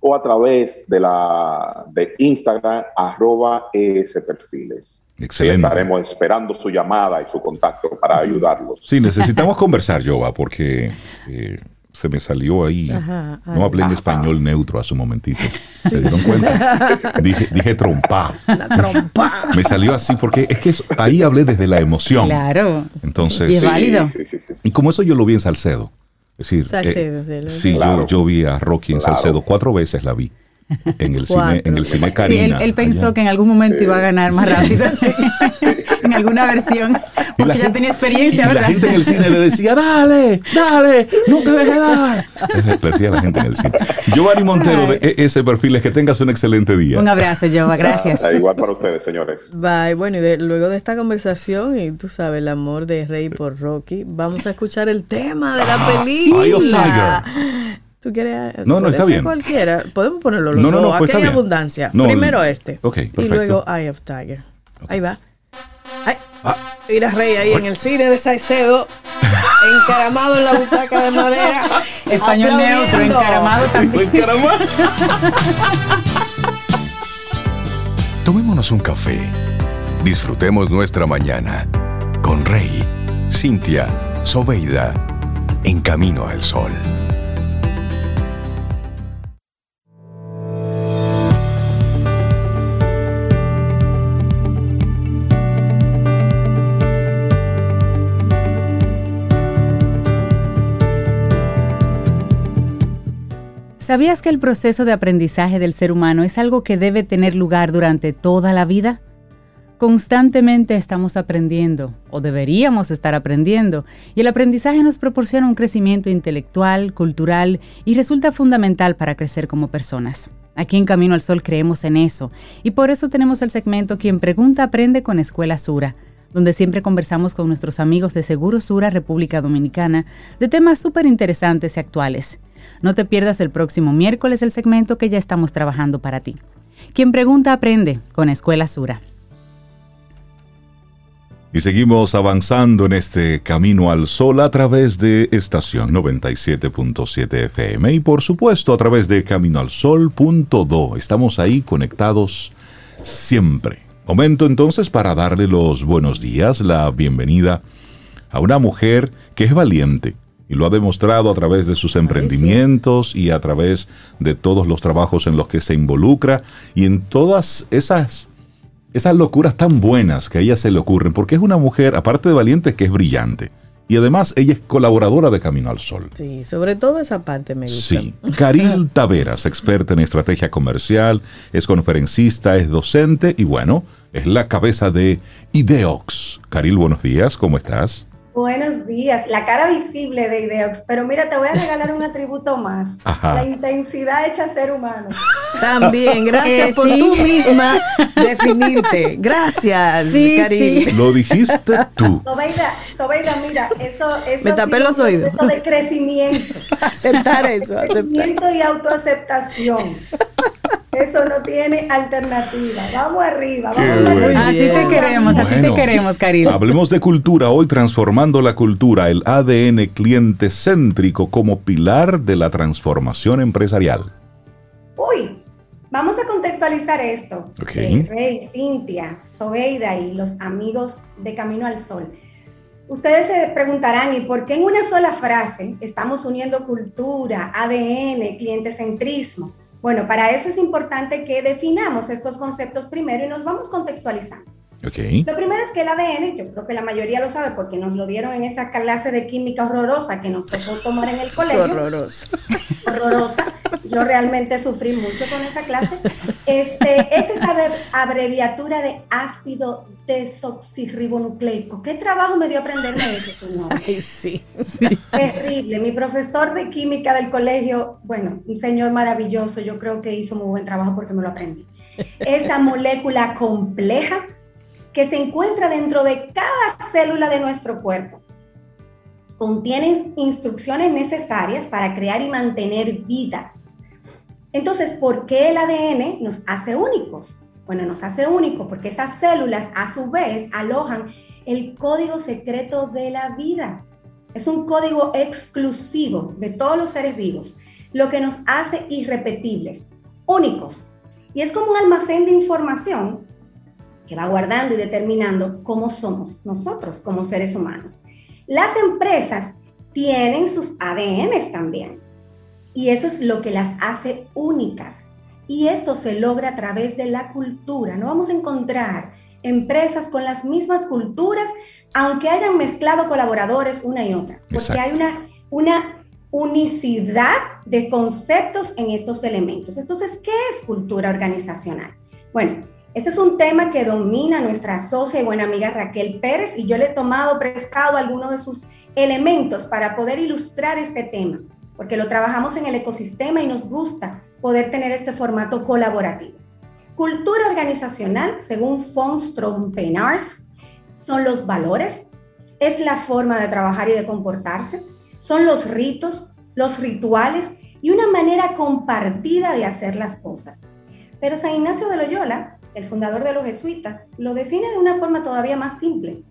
o a través de la de Instagram arroba perfiles. Excelente. Estaremos esperando su llamada y su contacto para ayudarlos. Sí, necesitamos conversar, Jova, porque eh, se me salió ahí. no hablé en español neutro hace un momentito. ¿Se dieron cuenta? dije, dije trompa. trompa. Me salió así porque es que ahí hablé desde la emoción. Claro. Entonces. Y es válido. y como eso yo lo vi en Salcedo. Es decir, eh, sí, yo, vi a Rocky en Salcedo, cuatro veces la vi. En el cine, en el cine Karina. él, pensó que en algún momento iba a ganar más rápido. en alguna versión. Porque ya tenía experiencia, y la gente en el cine le decía, dale, dale, no te dejes dar. Le decía la gente en el cine. Giovanni Montero de ese perfil es que tengas un excelente día. Un abrazo, Giovanni, gracias. igual para ustedes, señores. Bye. Bueno, y luego de esta conversación, y tú sabes, el amor de Rey por Rocky, vamos a escuchar el tema de la ah, película. Eye of Tiger. ¿Tú quieres? No, no, está bien. cualquiera. Podemos ponerlo los no, no, no, pues Aquí hay abundancia. Primero este. Ok, perfecto. Y luego Eye of Tiger. Ahí va. Mira Rey ahí en el cine de Saicedo, encaramado en la butaca de madera. Español neutro, encaramado también. Encaramado. Tomémonos un café. Disfrutemos nuestra mañana con Rey, Cintia, Soveida, en camino al sol. ¿Sabías que el proceso de aprendizaje del ser humano es algo que debe tener lugar durante toda la vida? Constantemente estamos aprendiendo, o deberíamos estar aprendiendo, y el aprendizaje nos proporciona un crecimiento intelectual, cultural y resulta fundamental para crecer como personas. Aquí en Camino al Sol creemos en eso, y por eso tenemos el segmento Quien Pregunta Aprende con Escuela Sura, donde siempre conversamos con nuestros amigos de Seguro Sura República Dominicana de temas súper interesantes y actuales. No te pierdas el próximo miércoles el segmento que ya estamos trabajando para ti. Quien pregunta aprende con Escuela Sura. Y seguimos avanzando en este camino al sol a través de estación 97.7 FM y por supuesto a través de caminoalsol.do. Estamos ahí conectados siempre. Momento entonces para darle los buenos días, la bienvenida a una mujer que es valiente, Y lo ha demostrado a través de sus emprendimientos y a través de todos los trabajos en los que se involucra y en todas esas, esas locuras tan buenas que a ella se le ocurren, porque es una mujer, aparte de valiente, que es brillante. Y además ella es colaboradora de Camino al Sol. Sí, sobre todo esa parte me gusta. Sí. Caril Taveras, experta en estrategia comercial, es conferencista, es docente y bueno, es la cabeza de Ideox. Caril, buenos días, ¿cómo estás? Buenos días, la cara visible de Ideox, pero mira, te voy a regalar un atributo más, la intensidad hecha ser humano. También, gracias eh, por tú misma definirte. Gracias, sí, Lo dijiste tú. Sobeida, Sobeida, mira, eso, eso Me tapé los oídos. de crecimiento. aceptar eso, aceptar. Crecimiento y autoaceptación. Eso no tiene alternativa. Vamos arriba, vamos arriba. Así te queremos, así te queremos, Karina. Hablemos de cultura hoy, transformando la cultura, el ADN cliente céntrico como pilar de la transformación empresarial. Uy, vamos a contextualizar esto. Okay. Rey, Cintia, Sobeida y los amigos de Camino al Sol. Ustedes se preguntarán, ¿y por qué en una sola frase estamos uniendo cultura, ADN, cliente centrismo? Bueno, para eso es importante que definamos estos conceptos primero y nos vamos contextualizando. Okay. Lo primero es que el ADN, yo creo que la mayoría lo sabe porque nos lo dieron en esa clase de química horrorosa que nos tocó tomar en el colegio. Horrorosa. Horrorosa. Yo realmente sufrí mucho con esa clase. Este, es esa abreviatura de ácido desoxirribonucleico. ¿Qué trabajo me dio aprenderme eso, señor? Ay, sí, Terrible. Mi profesor de química del colegio, bueno, un señor maravilloso, yo creo que hizo muy buen trabajo porque me lo aprendí. Esa molécula compleja que se encuentra dentro de cada célula de nuestro cuerpo. Contiene instrucciones necesarias para crear y mantener vida. Entonces, ¿por qué el ADN nos hace únicos? Bueno, nos hace únicos porque esas células a su vez alojan el código secreto de la vida. Es un código exclusivo de todos los seres vivos, lo que nos hace irrepetibles, únicos. Y es como un almacén de información que va guardando y determinando cómo somos nosotros como seres humanos. Las empresas tienen sus ADNs también y eso es lo que las hace únicas. Y esto se logra a través de la cultura. No vamos a encontrar empresas con las mismas culturas, aunque hayan mezclado colaboradores una y otra, porque hay una, una unicidad de conceptos en estos elementos. Entonces, ¿qué es cultura organizacional? Bueno, este es un tema que domina nuestra socia y buena amiga Raquel Pérez y yo le he tomado prestado algunos de sus elementos para poder ilustrar este tema, porque lo trabajamos en el ecosistema y nos gusta poder tener este formato colaborativo. Cultura organizacional, según Fons Trompenars, son los valores, es la forma de trabajar y de comportarse, son los ritos, los rituales y una manera compartida de hacer las cosas. Pero San Ignacio de Loyola el fundador de los jesuitas, lo define de una forma todavía más simple.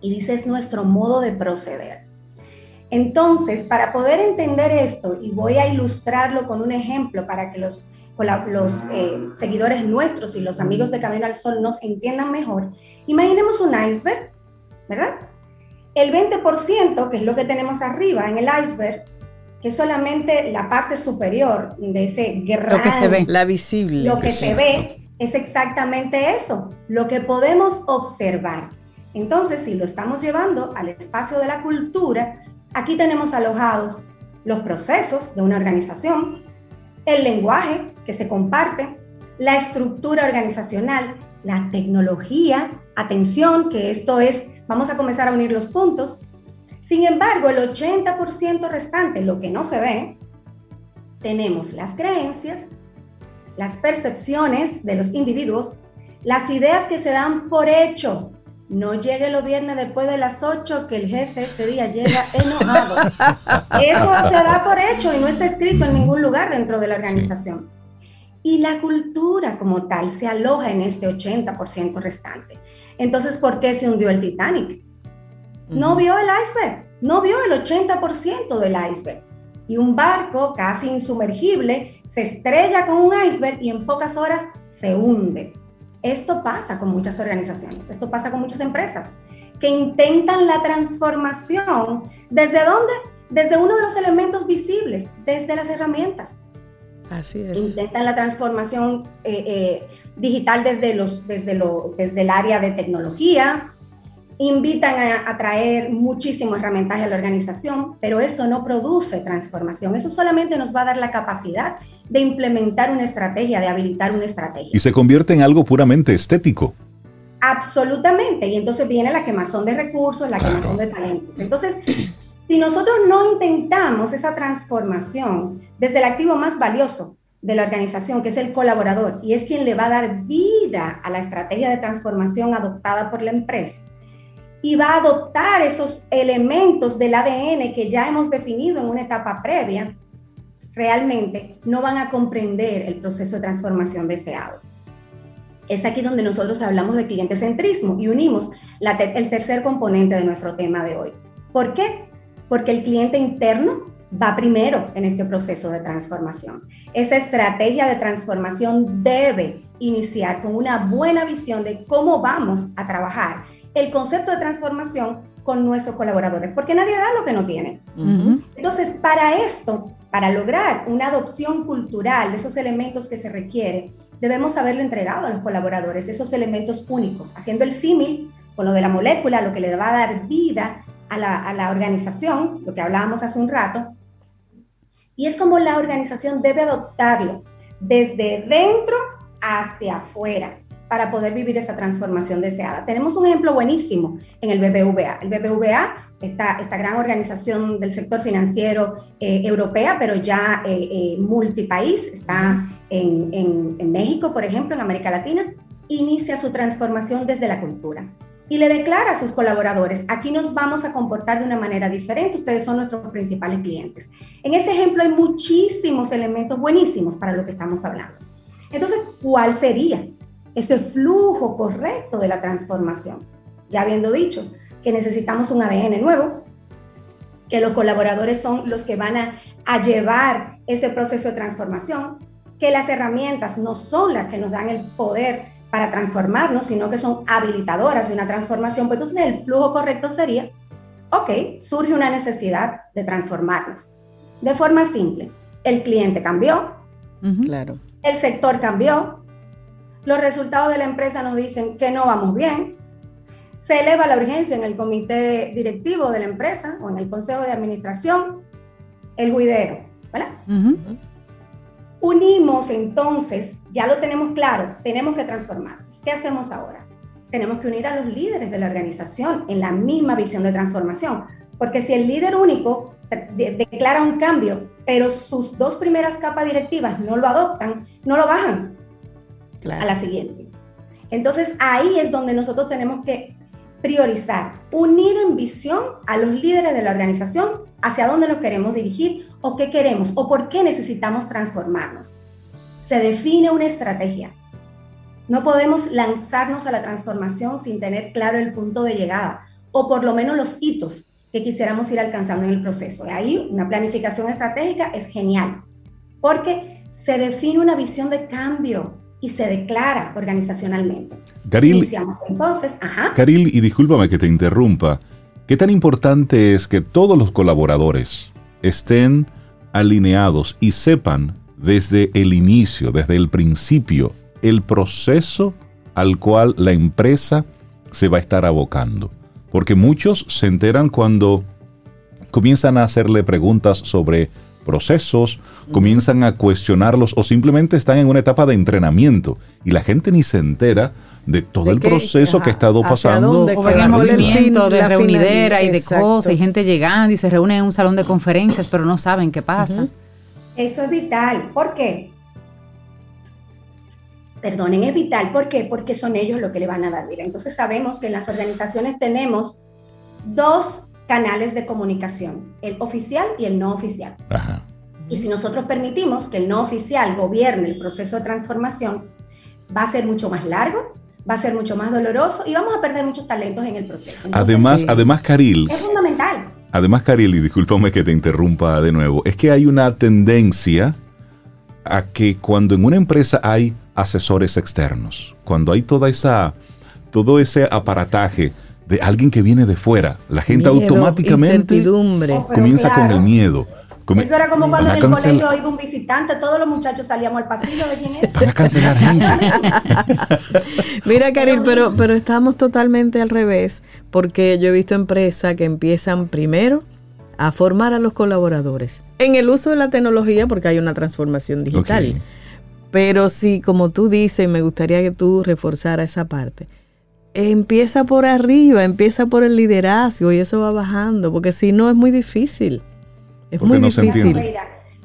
Y dice, es nuestro modo de proceder. Entonces, para poder entender esto, y voy a ilustrarlo con un ejemplo para que los, los eh, seguidores nuestros y los amigos de Camino al Sol nos entiendan mejor, imaginemos un iceberg, ¿verdad? El 20%, que es lo que tenemos arriba en el iceberg, que es solamente la parte superior de ese gran... Lo que se ve. La visible. Lo que se ve es exactamente eso, lo que podemos observar. Entonces, si lo estamos llevando al espacio de la cultura, aquí tenemos alojados los procesos de una organización, el lenguaje que se comparte, la estructura organizacional, la tecnología, atención, que esto es, vamos a comenzar a unir los puntos. Sin embargo, el 80% restante, lo que no se ve, tenemos las creencias, las percepciones de los individuos, las ideas que se dan por hecho. No llegue los viernes después de las 8 que el jefe ese día llega enojado. Eso se da por hecho y no está escrito en ningún lugar dentro de la organización. Y la cultura como tal se aloja en este 80% restante. Entonces, ¿por qué se hundió el Titanic? No vio el iceberg, no vio el 80% del iceberg y un barco casi insumergible se estrella con un iceberg y en pocas horas se hunde. Esto pasa con muchas organizaciones, esto pasa con muchas empresas que intentan la transformación. ¿Desde dónde? desde uno de los elementos visibles, desde las herramientas. Así es. Intentan la transformación eh, eh, digital desde, los, desde, lo, desde el área de tecnología, invitan a, traer muchísimo herramientas a la organización, pero esto no produce transformación. Eso solamente nos va a dar la capacidad de implementar una estrategia, de habilitar una estrategia. Y se convierte en algo puramente estético. Absolutamente. Y entonces viene la quemazón de recursos, la quemazón de talentos. Entonces, si nosotros no intentamos esa transformación desde el activo más valioso de la organización, que es el colaborador, y es quien le va a dar vida a la estrategia de transformación adoptada por la empresa, y va a adoptar esos elementos del ADN que ya hemos definido en una etapa previa, realmente no van a comprender el proceso de transformación deseado. Es aquí donde nosotros hablamos de cliente centrismo y unimos el tercer componente de nuestro tema de hoy. ¿Por qué? Porque el cliente interno va primero en este proceso de transformación. Esa estrategia de transformación debe iniciar con una buena visión de cómo vamos a trabajar el concepto de transformación con nuestros colaboradores, porque nadie da lo que no tiene. Entonces, para esto, para lograr una adopción cultural de esos elementos que se requiere, debemos haberlo entregado a los colaboradores, esos elementos únicos, haciendo el símil con lo de la molécula, lo que le va a dar vida a la, a la organización, lo que hablábamos hace un rato, y es como la organización debe adoptarlo desde dentro hacia afuera para poder vivir esa transformación deseada. Tenemos un ejemplo buenísimo en el BBVA. El BBVA, esta, esta gran organización del sector financiero eh, europea, pero ya eh, eh, multipaís, está en, en, en México, por ejemplo, en América Latina, inicia su transformación desde la cultura y le declara a sus colaboradores, aquí nos vamos a comportar de una manera diferente, ustedes son nuestros principales clientes. En ese ejemplo hay muchísimos elementos buenísimos para lo que estamos hablando. Entonces, ¿cuál sería ese flujo correcto de la transformación. Ya habiendo dicho que necesitamos un ADN nuevo, que los colaboradores son los que van a, llevar ese proceso de transformación, que las herramientas no son las que nos dan el poder para transformarnos, sino que son habilitadoras de una transformación. Pues entonces el flujo correcto sería, ok, surge una necesidad de transformarnos. De forma simple, el cliente cambió, claro. el sector cambió, los resultados de la empresa nos dicen que no vamos bien, se eleva la urgencia en el comité directivo de la empresa o en el consejo de administración, el juidero, ¿verdad? Unimos entonces, ya lo tenemos claro, tenemos que transformarnos. ¿Qué hacemos ahora? Tenemos que unir a los líderes de la organización en la misma visión de transformación, porque si el líder único declara un cambio, pero sus dos primeras capas directivas no lo adoptan, no lo bajan, a la siguiente. Entonces ahí es donde nosotros tenemos que priorizar, unir en visión a los líderes de la organización hacia dónde nos queremos dirigir o qué queremos o por qué necesitamos transformarnos. Se define una estrategia. No podemos lanzarnos a la transformación sin tener claro el punto de llegada o por lo menos los hitos que quisiéramos ir alcanzando en el proceso. Y ahí una planificación estratégica es genial porque se define una visión de cambio, y se declara organizacionalmente. Caril, entonces, ajá. Caril, y discúlpame que te interrumpa, ¿qué tan importante es que todos los colaboradores estén alineados y sepan desde el inicio, desde el principio, el proceso al cual la empresa se va a estar abocando? Porque muchos se enteran cuando comienzan a hacerle preguntas sobre procesos, comienzan a cuestionarlos o simplemente están en una etapa de entrenamiento y la gente ni se entera de todo el proceso que ha estado pasando. O el movimiento de reunidera y de cosas y gente llegando y se reúne en un salón de conferencias pero no saben qué pasa. Eso es vital. ¿Por qué? Perdonen, es vital. ¿Por qué? Porque son ellos los que le van a dar vida. Entonces sabemos que en las organizaciones tenemos dos canales de comunicación, el oficial y el no oficial. Y si nosotros permitimos que el no oficial gobierne el proceso de transformación, va a ser mucho más largo, va a ser mucho más doloroso y vamos a perder muchos talentos en el proceso. además, además, Caril. Es fundamental. Además, Caril, y discúlpame que te interrumpa de nuevo, es que hay una tendencia a que cuando en una empresa hay asesores externos, cuando hay toda esa, todo ese aparataje de alguien que viene de fuera. La gente automáticamente comienza con el miedo. Eso era como cuando en el colegio iba un visitante, todos los muchachos salíamos al pasillo de quién era. Van a cancelar gente. Mira, Karil, pero, pero estamos totalmente al revés, porque yo he visto empresas que empiezan primero a formar a los colaboradores en el uso de la tecnología, porque hay una transformación digital. Pero sí, como tú dices, me gustaría que tú reforzaras esa parte. Empieza por arriba, empieza por el liderazgo y eso va bajando, porque si no es muy difícil. Es muy difícil.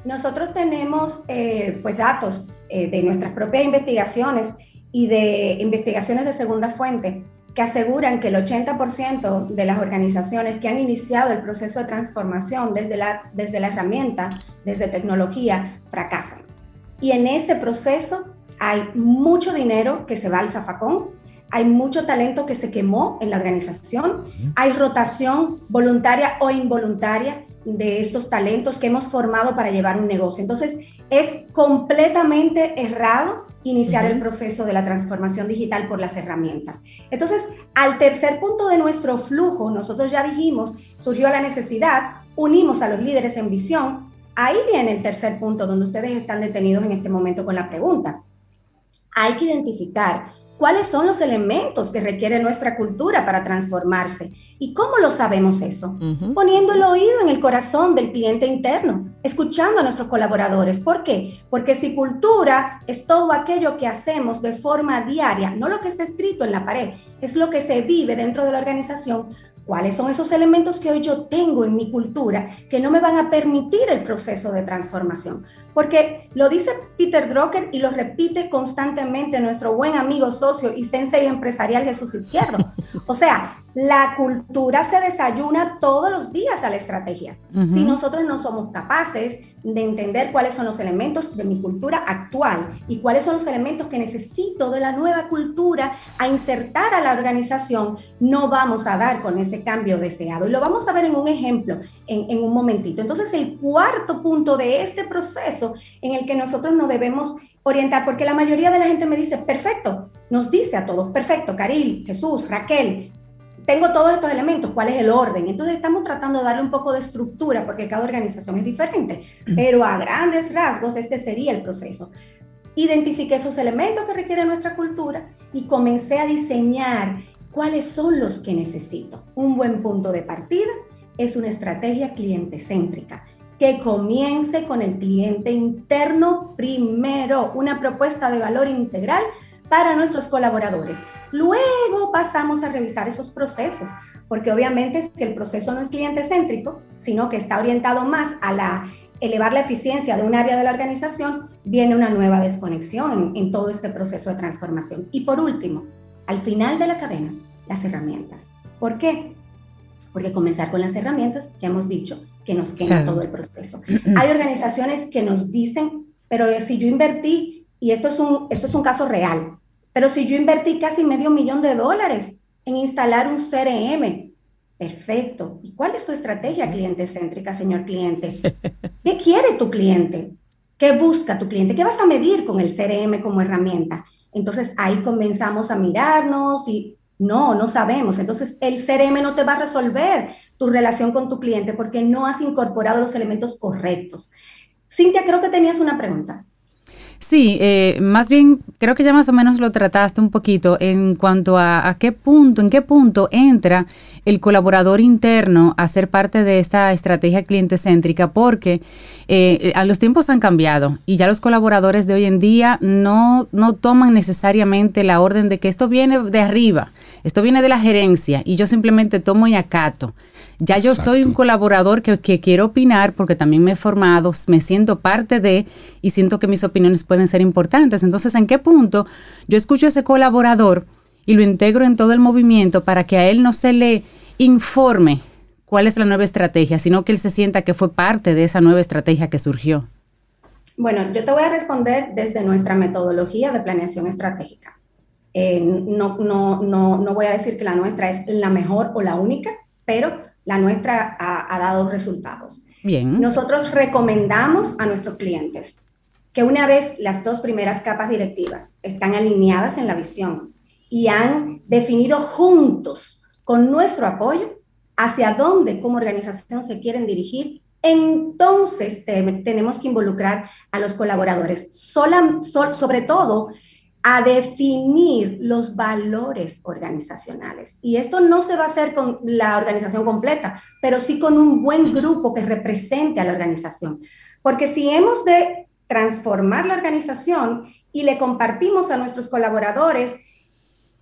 nosotros tenemos eh, pues datos eh, de nuestras propias investigaciones y de investigaciones de segunda fuente que aseguran que el 80% de las organizaciones que han iniciado el proceso de transformación desde la, desde la herramienta, desde tecnología, fracasan. Y en ese proceso hay mucho dinero que se va al zafacón, hay mucho talento que se quemó en la organización, hay rotación voluntaria o involuntaria de estos talentos que hemos formado para llevar un negocio. Entonces, es completamente errado iniciar el proceso de la transformación digital por las herramientas. Entonces, al tercer punto de nuestro flujo, nosotros ya dijimos, surgió la necesidad, unimos a los líderes en visión. Ahí viene el tercer punto donde ustedes están detenidos en este momento con la pregunta. Hay que identificar cuáles son los elementos que requiere nuestra cultura para transformarse. ¿Y cómo lo sabemos eso? Poniendo el oído en el corazón del cliente interno, escuchando a nuestros colaboradores. ¿Por qué? Porque si cultura es todo aquello que hacemos de forma diaria, no lo que está escrito en la pared, es lo que se vive dentro de la organización, ¿Cuáles son esos elementos que hoy yo tengo en mi cultura que no me van a permitir el proceso de transformación? Porque lo dice Peter Drucker y lo repite constantemente nuestro buen amigo, socio y sensei empresarial Jesús Izquierdo. O sea, la cultura se desayuna todos los días a la estrategia. Si nosotros no somos capaces de entender cuáles son los elementos de mi cultura actual y cuáles son los elementos que necesito de la nueva cultura a insertar a la organización, no vamos a dar con ese cambio deseado. Y lo vamos a ver en un ejemplo en, en un momentito. Entonces, el cuarto punto de este proceso en el que nosotros nos debemos orientar, porque la mayoría de la gente me dice, perfecto, nos dice a todos, perfecto, Caril, Jesús, Raquel, tengo todos estos elementos, ¿cuál es el orden? Entonces estamos tratando de darle un poco de estructura porque cada organización es diferente, pero a grandes rasgos este sería el proceso. Identifiqué esos elementos que requiere nuestra cultura y comencé a diseñar cuáles son los que necesito. Un buen punto de partida es una estrategia cliente céntrica que comience con el cliente interno primero, una propuesta de valor integral para nuestros colaboradores. Luego pasamos a revisar esos procesos, porque obviamente si el proceso no es cliente céntrico, sino que está orientado más a la elevar la eficiencia de un área de la organización, viene una nueva desconexión en, en todo este proceso de transformación. Y por último, al final de la cadena, las herramientas. ¿Por qué? Porque comenzar con las herramientas, ya hemos dicho, que nos quema todo el proceso. Hay organizaciones que nos dicen, pero si yo invertí y esto es, un, esto es un caso real, pero si yo invertí casi medio millón de dólares en instalar un CRM, perfecto. ¿Y cuál es tu estrategia cliente céntrica, señor cliente? ¿Qué quiere tu cliente? ¿Qué busca tu cliente? ¿Qué vas a medir con el CRM como herramienta? Entonces ahí comenzamos a mirarnos y no, no sabemos. Entonces el CRM no te va a resolver tu relación con tu cliente porque no has incorporado los elementos correctos. Cintia, creo que tenías una pregunta. Sí, eh, más bien creo que ya más o menos lo trataste un poquito en cuanto a, qué punto, en qué punto entra el colaborador interno a ser parte de esta estrategia cliente céntrica, porque eh, a los tiempos han cambiado y ya los colaboradores de hoy en día no, no toman necesariamente la orden de que esto viene de arriba, esto viene de la gerencia y yo simplemente tomo y acato. Ya yo soy un colaborador que, quiero opinar porque también me he formado, me siento parte de y siento que mis opiniones pueden ser importantes. Entonces, ¿en qué punto yo escucho a ese colaborador y lo integro en todo el movimiento para que a él no se le informe cuál es la nueva estrategia, sino que él se sienta que fue parte de esa nueva estrategia que surgió? Bueno, yo te voy a responder desde nuestra metodología de planeación estratégica. Eh, no, no, no, no voy a decir que la nuestra es la mejor o la única, pero la nuestra ha, dado resultados. Bien. Nosotros recomendamos a nuestros clientes que una vez las dos primeras capas directivas están alineadas en la visión y han definido juntos con nuestro apoyo hacia dónde como organización se quieren dirigir, entonces tenemos que involucrar a los colaboradores, sobre todo a definir los valores organizacionales. Y esto no se va a hacer con la organización completa, pero sí con un buen grupo que represente a la organización. Porque si hemos de transformar la organización y le compartimos a nuestros colaboradores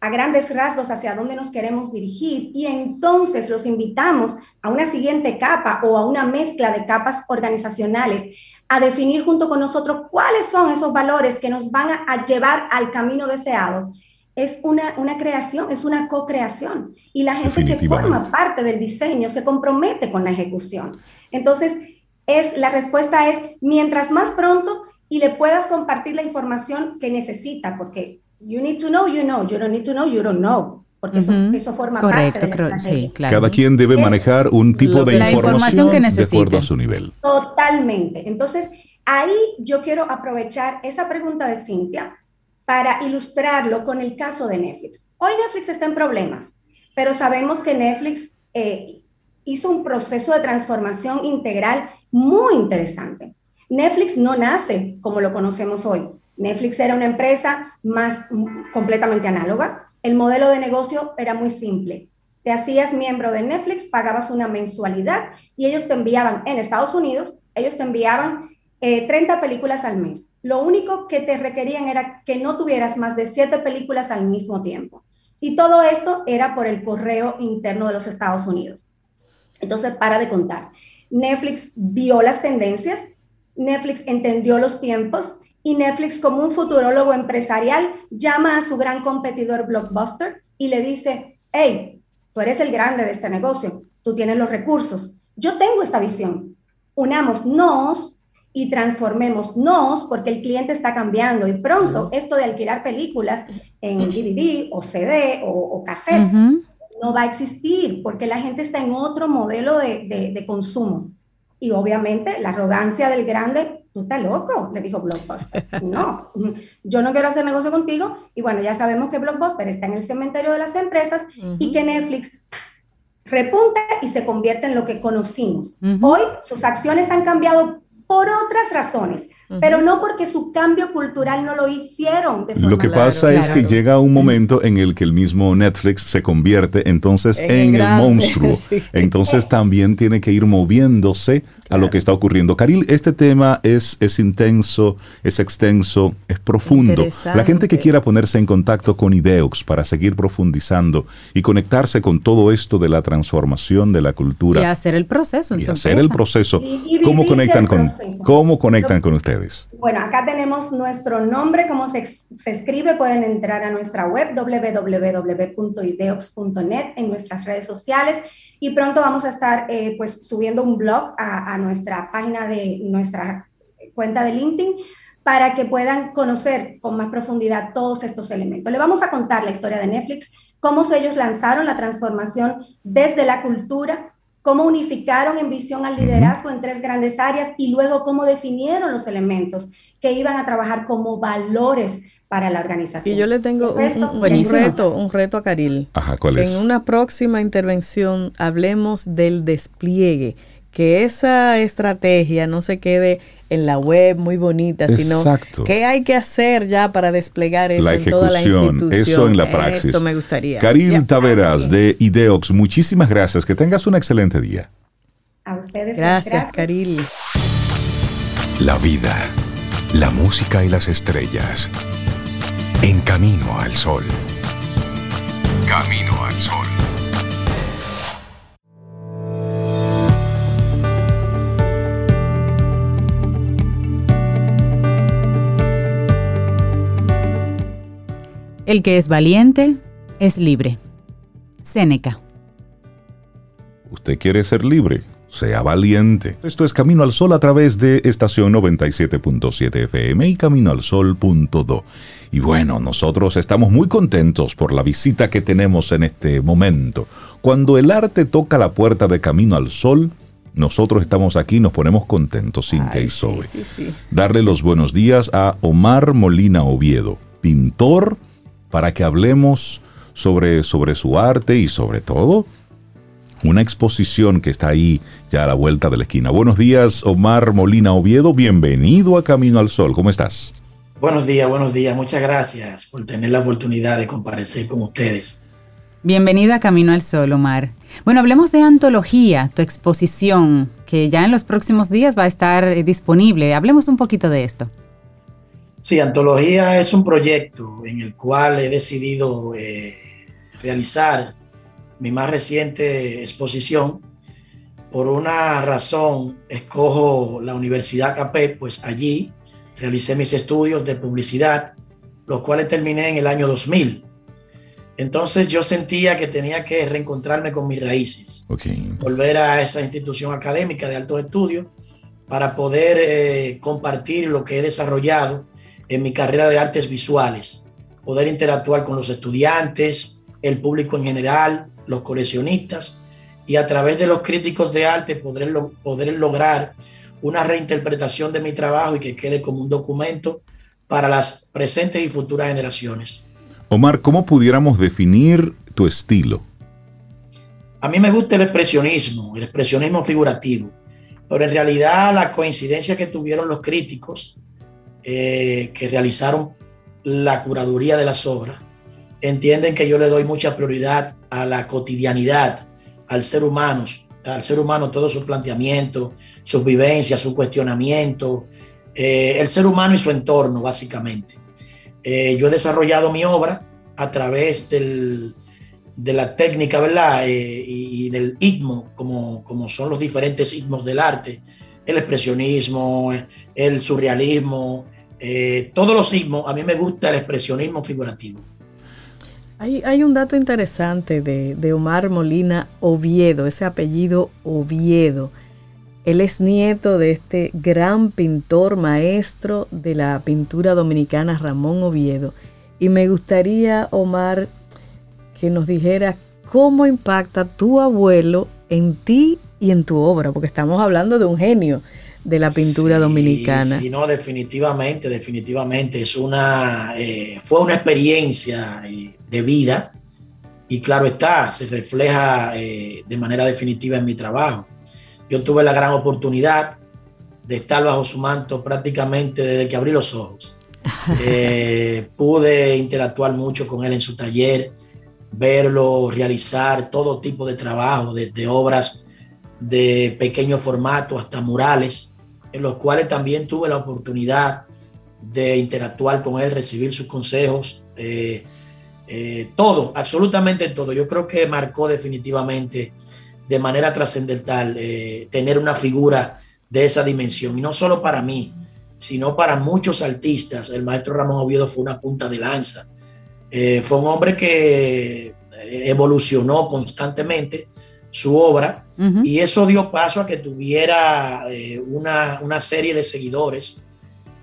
a grandes rasgos hacia dónde nos queremos dirigir y entonces los invitamos a una siguiente capa o a una mezcla de capas organizacionales a definir junto con nosotros cuáles son esos valores que nos van a, llevar al camino deseado. Es una, una creación, es una co-creación y la gente que forma parte del diseño se compromete con la ejecución. Entonces, es, la respuesta es, mientras más pronto y le puedas compartir la información que necesita, porque you need to know, you know, you don't need to know, you don't know. Porque eso, eso, forma parte de creo, sí, claro. Cada quien debe manejar un tipo de información, que de acuerdo a su nivel. Totalmente. Entonces, ahí yo quiero aprovechar esa pregunta de Cintia para ilustrarlo con el caso de Netflix. Hoy Netflix está en problemas, pero sabemos que Netflix eh, hizo un proceso de transformación integral muy interesante. Netflix no nace como lo conocemos hoy. Netflix era una empresa más completamente análoga. El modelo de negocio era muy simple. Te hacías miembro de Netflix, pagabas una mensualidad y ellos te enviaban en Estados Unidos, ellos te enviaban 30 eh, películas al mes. Lo único que te requerían era que no tuvieras más de 7 películas al mismo tiempo. Y todo esto era por el correo interno de los Estados Unidos. Entonces, para de contar. Netflix vio las tendencias, Netflix entendió los tiempos y Netflix como un futurólogo empresarial llama a su gran competidor Blockbuster y le dice, hey, tú eres el grande de este negocio, tú tienes los recursos, yo tengo esta visión, unámonos y transformémonos porque el cliente está cambiando y pronto esto de alquilar películas en DVD o CD o, cassette no va a existir porque la gente está en otro modelo de, de, consumo. Y obviamente la arrogancia del grande, tú estás loco, le dijo Blockbuster. No, yo no quiero hacer negocio contigo. Y bueno, ya sabemos que Blockbuster está en el cementerio de las empresas y que Netflix repunta y se convierte en lo que conocimos. Hoy sus acciones han cambiado por otras razones, pero no porque su cambio cultural no lo hicieron. De forma lo que pasa es que llega un momento en el que el mismo Netflix se convierte entonces en, el, monstruo. Entonces también tiene que ir moviéndose a lo que está ocurriendo. Caril, este tema es, es intenso, es extenso, es profundo. La gente que quiera ponerse en contacto con Ideox para seguir profundizando y conectarse con todo esto de la transformación de la cultura. Y hacer el proceso. y hacer el proceso. ¿Cómo conectan, con, ¿Cómo conectan con ustedes? Bueno, acá tenemos nuestro nombre, cómo se, escribe. Pueden entrar a nuestra web www.ideox.net en nuestras redes sociales y pronto vamos a estar eh, pues subiendo un blog a, a nuestra página de nuestra cuenta de LinkedIn para que puedan conocer con más profundidad todos estos elementos. Le vamos a contar la historia de Netflix, cómo ellos lanzaron la transformación desde la cultura, cómo unificaron en visión al liderazgo en tres grandes áreas y luego cómo definieron los elementos que iban a trabajar como valores para la organización. Y yo le tengo un, reto, un reto a Caril. Ajá, ¿cuál es? En una próxima intervención hablemos del despliegue que esa estrategia no se quede en la web muy bonita, sino qué hay que hacer ya para desplegar eso en toda la institución. Eso en la praxis. Eso me gustaría. Karil Taveras de Ideox, muchísimas gracias. Que tengas un excelente día. A ustedes. Gracias, Karil. La vida, la música y las estrellas. En camino al sol. Camino al sol. El que es valiente es libre. Séneca. ¿Usted quiere ser libre? Sea valiente. Esto es Camino al Sol a través de estación 97.7 FM y caminoalsol.do. Y bueno, nosotros estamos muy contentos por la visita que tenemos en este momento. Cuando el arte toca la puerta de Camino al Sol, nosotros estamos aquí, nos ponemos contentos, Cintia y Zoe. Darle los buenos días a Omar Molina Oviedo, pintor, para que hablemos sobre, sobre su arte y sobre todo una exposición que está ahí ya a la vuelta de la esquina. Buenos días, Omar Molina Oviedo, bienvenido a Camino al Sol, ¿cómo estás? Buenos días, buenos días, muchas gracias por tener la oportunidad de comparecer con ustedes. Bienvenida a Camino al Sol, Omar. Bueno, hablemos de Antología, tu exposición, que ya en los próximos días va a estar eh, disponible. Hablemos un poquito de esto. Sí, Antología es un proyecto en el cual he decidido eh, realizar mi más reciente exposición. Por una razón, escojo la Universidad CAPE, pues allí realicé mis estudios de publicidad, los cuales terminé en el año 2000. Entonces yo sentía que tenía que reencontrarme con mis raíces, volver a esa institución académica de altos estudios para poder eh, compartir lo que he desarrollado en mi carrera de artes visuales, poder interactuar con los estudiantes, el público en general, los coleccionistas y a través de los críticos de arte poder, poder lograr una reinterpretación de mi trabajo y que quede como un documento para las presentes y futuras generaciones. Omar, ¿cómo pudiéramos definir tu estilo? A mí me gusta el expresionismo, el expresionismo figurativo, pero en realidad la coincidencia que tuvieron los críticos eh, que realizaron la curaduría de las obras entienden que yo le doy mucha prioridad a la cotidianidad, al ser humano, al ser humano todo su planteamiento, sus vivencias, su cuestionamiento, eh, el ser humano y su entorno, básicamente. Eh, yo he desarrollado mi obra a través del, de la técnica, ¿verdad? Eh, y, del itmo, como, como son los diferentes itmos del arte, el expresionismo, el surrealismo, todos los itmos, a mí me gusta el expresionismo figurativo. Hay, un dato interesante de, Omar Molina Oviedo, ese apellido Oviedo. Él es nieto de este gran pintor, maestro de la pintura dominicana, Ramón Oviedo. Y me gustaría, Omar, que nos dijera cómo impacta tu abuelo en ti y en tu obra, porque estamos hablando de un genio de la pintura dominicana. Sí, no, definitivamente, definitivamente. Es una, eh, fue una experiencia eh, de vida y claro está, se refleja eh, de manera definitiva en mi trabajo. Yo tuve la gran oportunidad de estar bajo su manto prácticamente desde que abrí los ojos. pude interactuar mucho con él en su taller, verlo realizar todo tipo de trabajo, desde obras de pequeño formato hasta murales los cuales también tuve la oportunidad de interactuar con él, recibir sus consejos, eh, eh, todo, absolutamente todo. Yo creo que marcó definitivamente de manera trascendental eh, tener una figura de esa dimensión, y no solo para mí, sino para muchos artistas. El maestro Ramón Oviedo fue una punta de lanza. fue un hombre que evolucionó constantemente su obra y eso dio paso a que tuviera eh, una, serie de seguidores,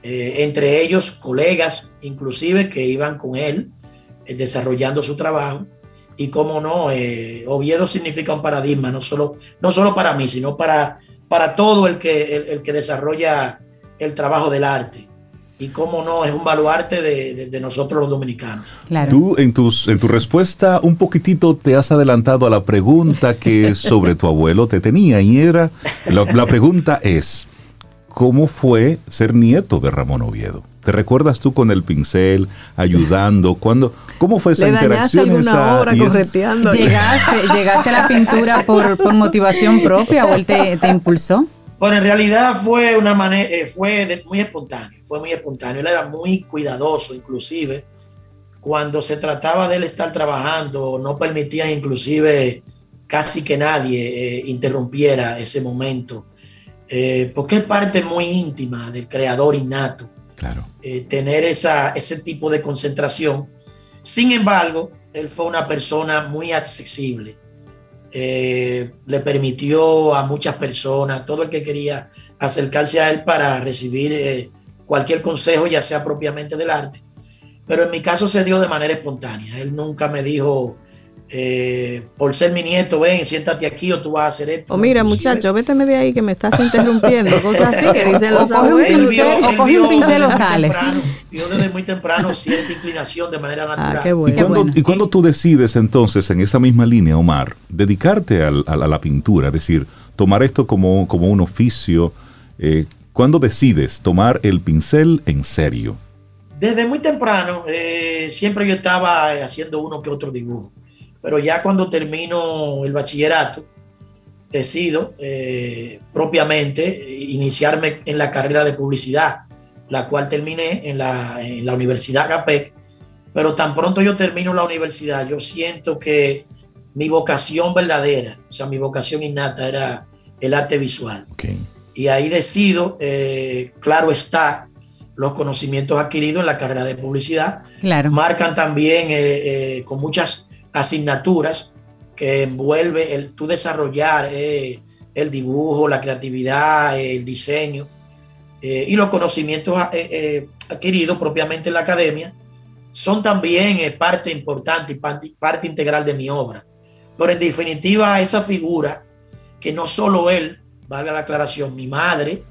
eh, entre ellos colegas inclusive que iban con él eh, desarrollando su trabajo. Y como no, Oviedo significa un paradigma, no solo, no solo para mí, sino para, para todo el que, el que desarrolla el trabajo del arte y cómo no, es un baluarte de, nosotros los dominicanos. Tú en, tus, en tu respuesta un poquitito te has adelantado a la pregunta que sobre tu abuelo te tenía y era, la, pregunta es, ¿cómo fue ser nieto de Ramón Oviedo? ¿Te recuerdas tú con el pincel, ayudando? cuando ¿Cómo fue esa interacción? Esa, obra ¿Llegaste, ¿Llegaste a la pintura por, motivación propia o él te, te impulsó? Bueno, en realidad fue una manera, eh, fue muy espontáneo, fue muy espontáneo. Él era muy cuidadoso, inclusive cuando se trataba de él estar trabajando, no permitía inclusive casi que nadie eh, interrumpiera ese momento, eh, porque es parte muy íntima del creador innato. Claro. tener esa, ese tipo de concentración. Sin embargo, él fue una persona muy accesible eh, le permitió a muchas personas, todo el que quería acercarse a él para recibir eh, cualquier consejo, ya sea propiamente del arte. Pero en mi caso se dio de manera espontánea. Él nunca me dijo, eh, por ser mi nieto, ven, siéntate aquí o tú vas a hacer esto. O mira, muchacho, vete de ahí que me estás interrumpiendo, cosas así que dicen los abuelos. O coge un pincel o sales. Yo desde muy temprano cierta inclinación de manera ah, natural. Ah, qué bueno. ¿Y, cuando, tú decides entonces, en esa misma línea, Omar, dedicarte a, la pintura, es decir, tomar esto como, como un oficio, eh, ¿cuándo decides tomar el pincel en serio? Desde muy temprano, eh, siempre yo estaba haciendo uno que otro dibujo pero ya cuando termino el bachillerato, decido eh, propiamente iniciarme en la carrera de publicidad, la cual terminé en la, en la Universidad CAPEC, pero tan pronto yo termino la universidad, yo siento que mi vocación verdadera, o sea, mi vocación innata era el arte visual. Y ahí decido, eh, claro está, los conocimientos adquiridos en la carrera de publicidad claro. marcan también eh, con muchas asignaturas que envuelve el tú desarrollar eh, el dibujo, la creatividad, el diseño eh, y los conocimientos eh, adquiridos propiamente en la academia son también parte importante y parte, integral de mi obra. Pero en definitiva, esa figura, que no solo él, valga la aclaración, mi madre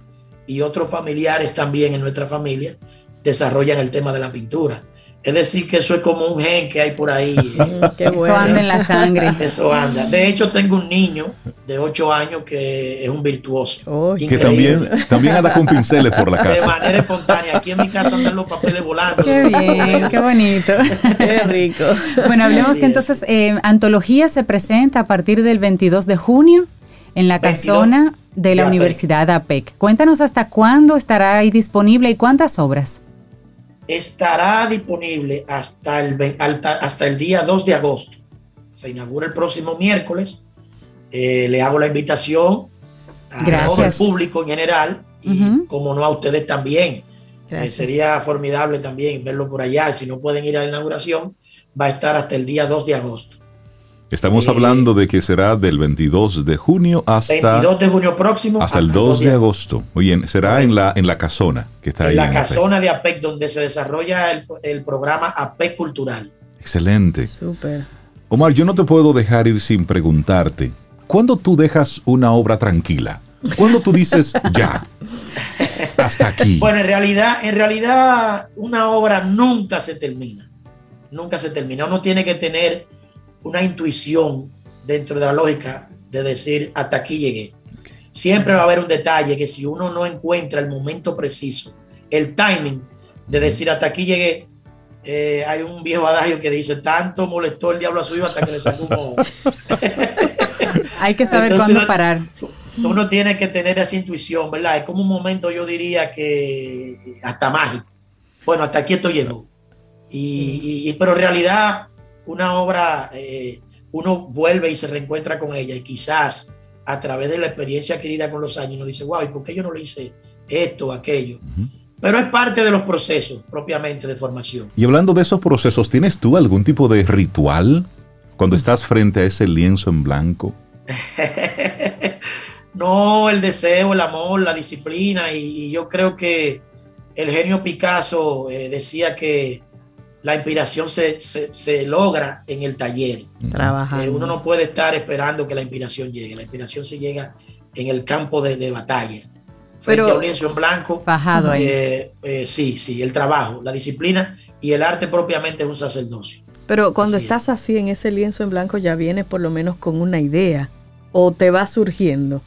y otros familiares también en nuestra familia, desarrollan el tema de la pintura. Es decir, que eso es como un gen que hay por ahí. Eso anda en la sangre. Eso anda. De hecho, tengo un niño de 8 años que es un virtuoso. que también, también anda con pinceles por la casa. De manera espontánea. Aquí en mi casa andan los papeles volando. Qué bien, qué bonito. Qué rico. Bueno, hablemos que entonces eh, Antología se presenta a partir del 22 de junio en la casona de la Universidad APEC. Cuéntanos hasta cuándo estará ahí disponible y cuántas obras estará disponible hasta el, hasta el día 2 de agosto. Se inaugura el próximo miércoles. Eh, le hago la invitación a todo el público en general y como no a ustedes también. Eh, sería formidable también verlo por allá. Si no pueden ir a la inauguración, va a estar hasta el día 2 de agosto. Estamos hablando de que será del 22 de junio hasta... 22 de junio próximo. Hasta, el 2 de, agosto. Muy bien, será en la, en la casona que está en ahí. La en la casona de APEC, donde se desarrolla el, el programa APEC Cultural. Excelente. Súper. Omar, yo no te puedo dejar ir sin preguntarte, ¿cuándo tú dejas una obra tranquila? ¿Cuándo tú dices, ya, hasta aquí? Bueno, en realidad, en realidad una obra nunca se termina. Nunca se termina. Uno tiene que tener una intuición dentro de la lógica de decir hasta aquí llegué. Siempre va a haber un detalle que si uno no encuentra el momento preciso, el timing de decir hasta aquí llegué, eh, hay un viejo adagio que dice, tanto molestó el diablo a su hijo hasta que le sacó un Hay que saber cuándo parar. Uno tiene que tener esa intuición, ¿verdad? Es como un momento, yo diría que hasta mágico. Bueno, hasta aquí esto llegó. Y, pero en realidad una obra, eh, uno vuelve y se reencuentra con ella y quizás a través de la experiencia adquirida con los años nos dice, wow, ¿y por qué yo no le hice esto o aquello? Pero es parte de los procesos propiamente de formación. Y hablando de esos procesos, ¿tienes tú algún tipo de ritual cuando estás frente a ese lienzo en blanco? no, el deseo, el amor, la disciplina y, yo creo que el genio Picasso eh, decía que la inspiración se, se, logra en el taller. Trabajando. Eh, uno no puede estar esperando que la inspiración llegue. La inspiración se llega en el campo de, de batalla. Frente Pero, a un lienzo en blanco. Fajado ahí. Eh, eh, sí, sí, el trabajo, la disciplina y el arte propiamente es un sacerdocio. Pero cuando estás así en ese lienzo en blanco ya vienes por lo menos con una idea o te va surgiendo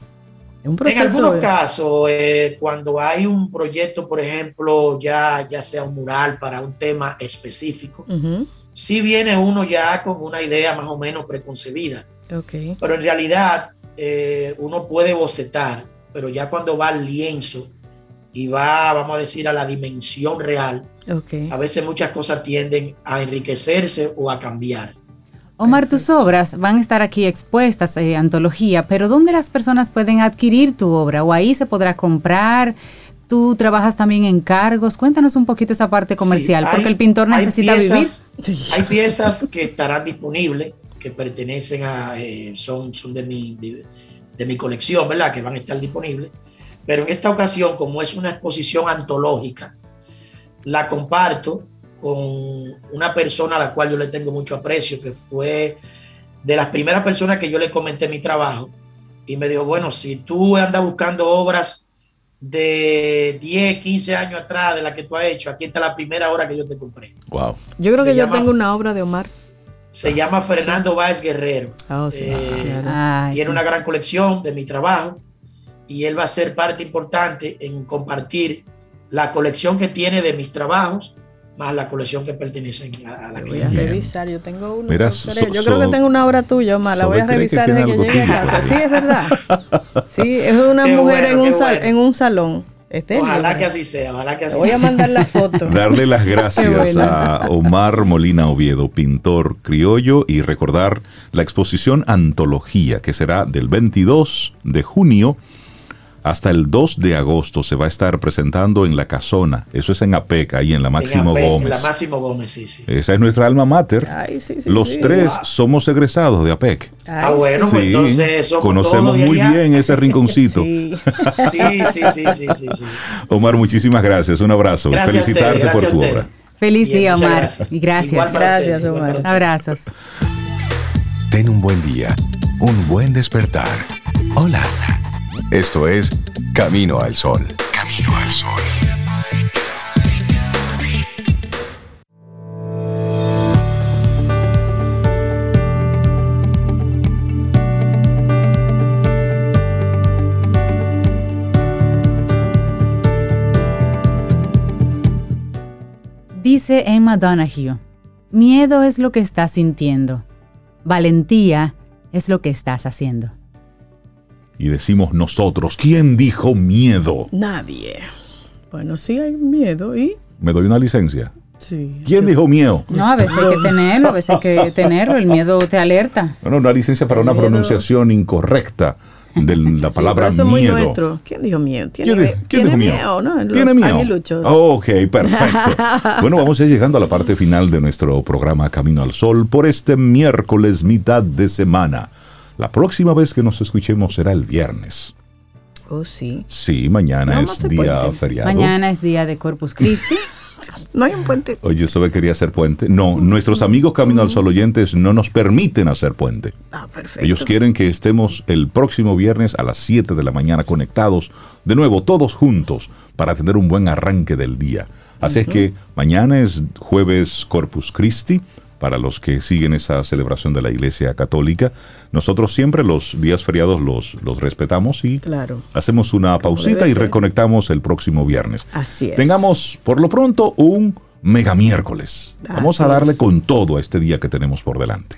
en algunos casos, eh, cuando hay un proyecto, por ejemplo, ya, ya sea un mural para un tema específico, sí viene uno ya con una idea más o menos preconcebida. Okay. Pero en realidad eh, uno puede bocetar, pero ya cuando va al lienzo y va, vamos a decir, a la dimensión real, a veces muchas cosas tienden a enriquecerse o a cambiar. Omar, tus obras van a estar aquí expuestas, en eh, antología, pero ¿dónde las personas pueden adquirir tu obra? ¿O ahí se podrá comprar? Tú trabajas también en cargos. Cuéntanos un poquito esa parte comercial, porque el pintor necesita vivir. Hay piezas que estarán disponibles, que pertenecen a, eh, son, son de, mi, de mi colección, ¿verdad? Que van a estar disponibles. Pero en esta ocasión, como es una exposición antológica, la comparto con una persona a la cual yo le tengo mucho aprecio, que fue de las primeras personas que yo le comenté mi trabajo y me dijo, bueno, si tú andas buscando obras de 10, 15 años atrás de la que tú has hecho, aquí está la primera obra que yo te compré. Wow. Yo creo que yo tengo una obra de Omar. Se llama Fernando Báez Guerrero. Oh, eh, tiene una gran colección de mi trabajo y él va a ser parte importante en compartir la colección que tiene de mis trabajos más la colección que pertenece a la Voy a revisar, yo tengo una. yo creo que tengo una obra tuya, Omar, la voy a revisar desde que llegue a casa. Sí, es verdad. Sí, es una mujer en, un en un salón. ojalá que así sea, ojalá que así Voy a mandar la foto. Darle las gracias a Omar Molina Oviedo, pintor criollo, y recordar la exposición Antología, que será del 22 de junio hasta el 2 de agosto se va a estar presentando en La Casona. Eso es en APEC, ahí en la Máximo Gómez. En la Máximo Gómez, sí, sí. Esa es nuestra alma mater. Los tres somos egresados de APEC. ah, bueno, pues entonces somos Conocemos muy bien ese rinconcito. sí. sí, sí, sí, sí, Omar, muchísimas gracias. Un abrazo. Felicitarte por tu obra. Feliz día, Omar. Y gracias. Gracias, Omar. Abrazos. Ten un buen día, un buen despertar. Hola. Esto es Camino al Sol. Camino al Sol. Dice Emma Donahue, miedo es lo que estás sintiendo, valentía es lo que estás haciendo y decimos nosotros, ¿quién dijo miedo? Nadie. Bueno, sí hay miedo y... ¿Me doy una licencia? Sí. ¿Quién dijo miedo? No, a veces hay que tenerlo, a veces hay que tenerlo, el miedo te alerta. Bueno, una licencia para una pronunciación incorrecta de la palabra sí, eso miedo. Muy nuestro. ¿Quién dijo miedo? ¿Tiene, ¿Quién, dijo miedo? ¿no? ¿Tiene miedo? ok, perfecto. bueno, vamos a ir llegando a la parte final de nuestro programa Camino al Sol por este miércoles, mitad de semana. La próxima vez que nos escuchemos será el viernes. Oh, sí. Sí, mañana es día feriado. Mañana es día de Corpus Christi. no hay un puente. Oye, ¿eso quería hacer puente? No, nuestros amigos Camino al Sol oyentes no nos permiten hacer puente. Ah, perfecto. Ellos quieren que estemos el próximo viernes a las 7 de la mañana conectados, de nuevo, todos juntos, para tener un buen arranque del día. Así es que mañana es jueves Corpus Christi para los que siguen esa celebración de la Iglesia Católica. Nosotros siempre los días feriados los, los respetamos y hacemos una pausita y reconectamos el próximo viernes. Así es. Tengamos por lo pronto un mega miércoles. Vamos a darle con todo a este día que tenemos por delante.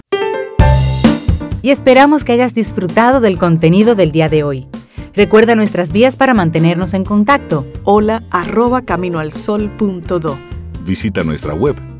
Y esperamos que hayas disfrutado del contenido del día de hoy. Recuerda nuestras vías para mantenernos en contacto. Hola arroba caminoalsol.do Visita nuestra web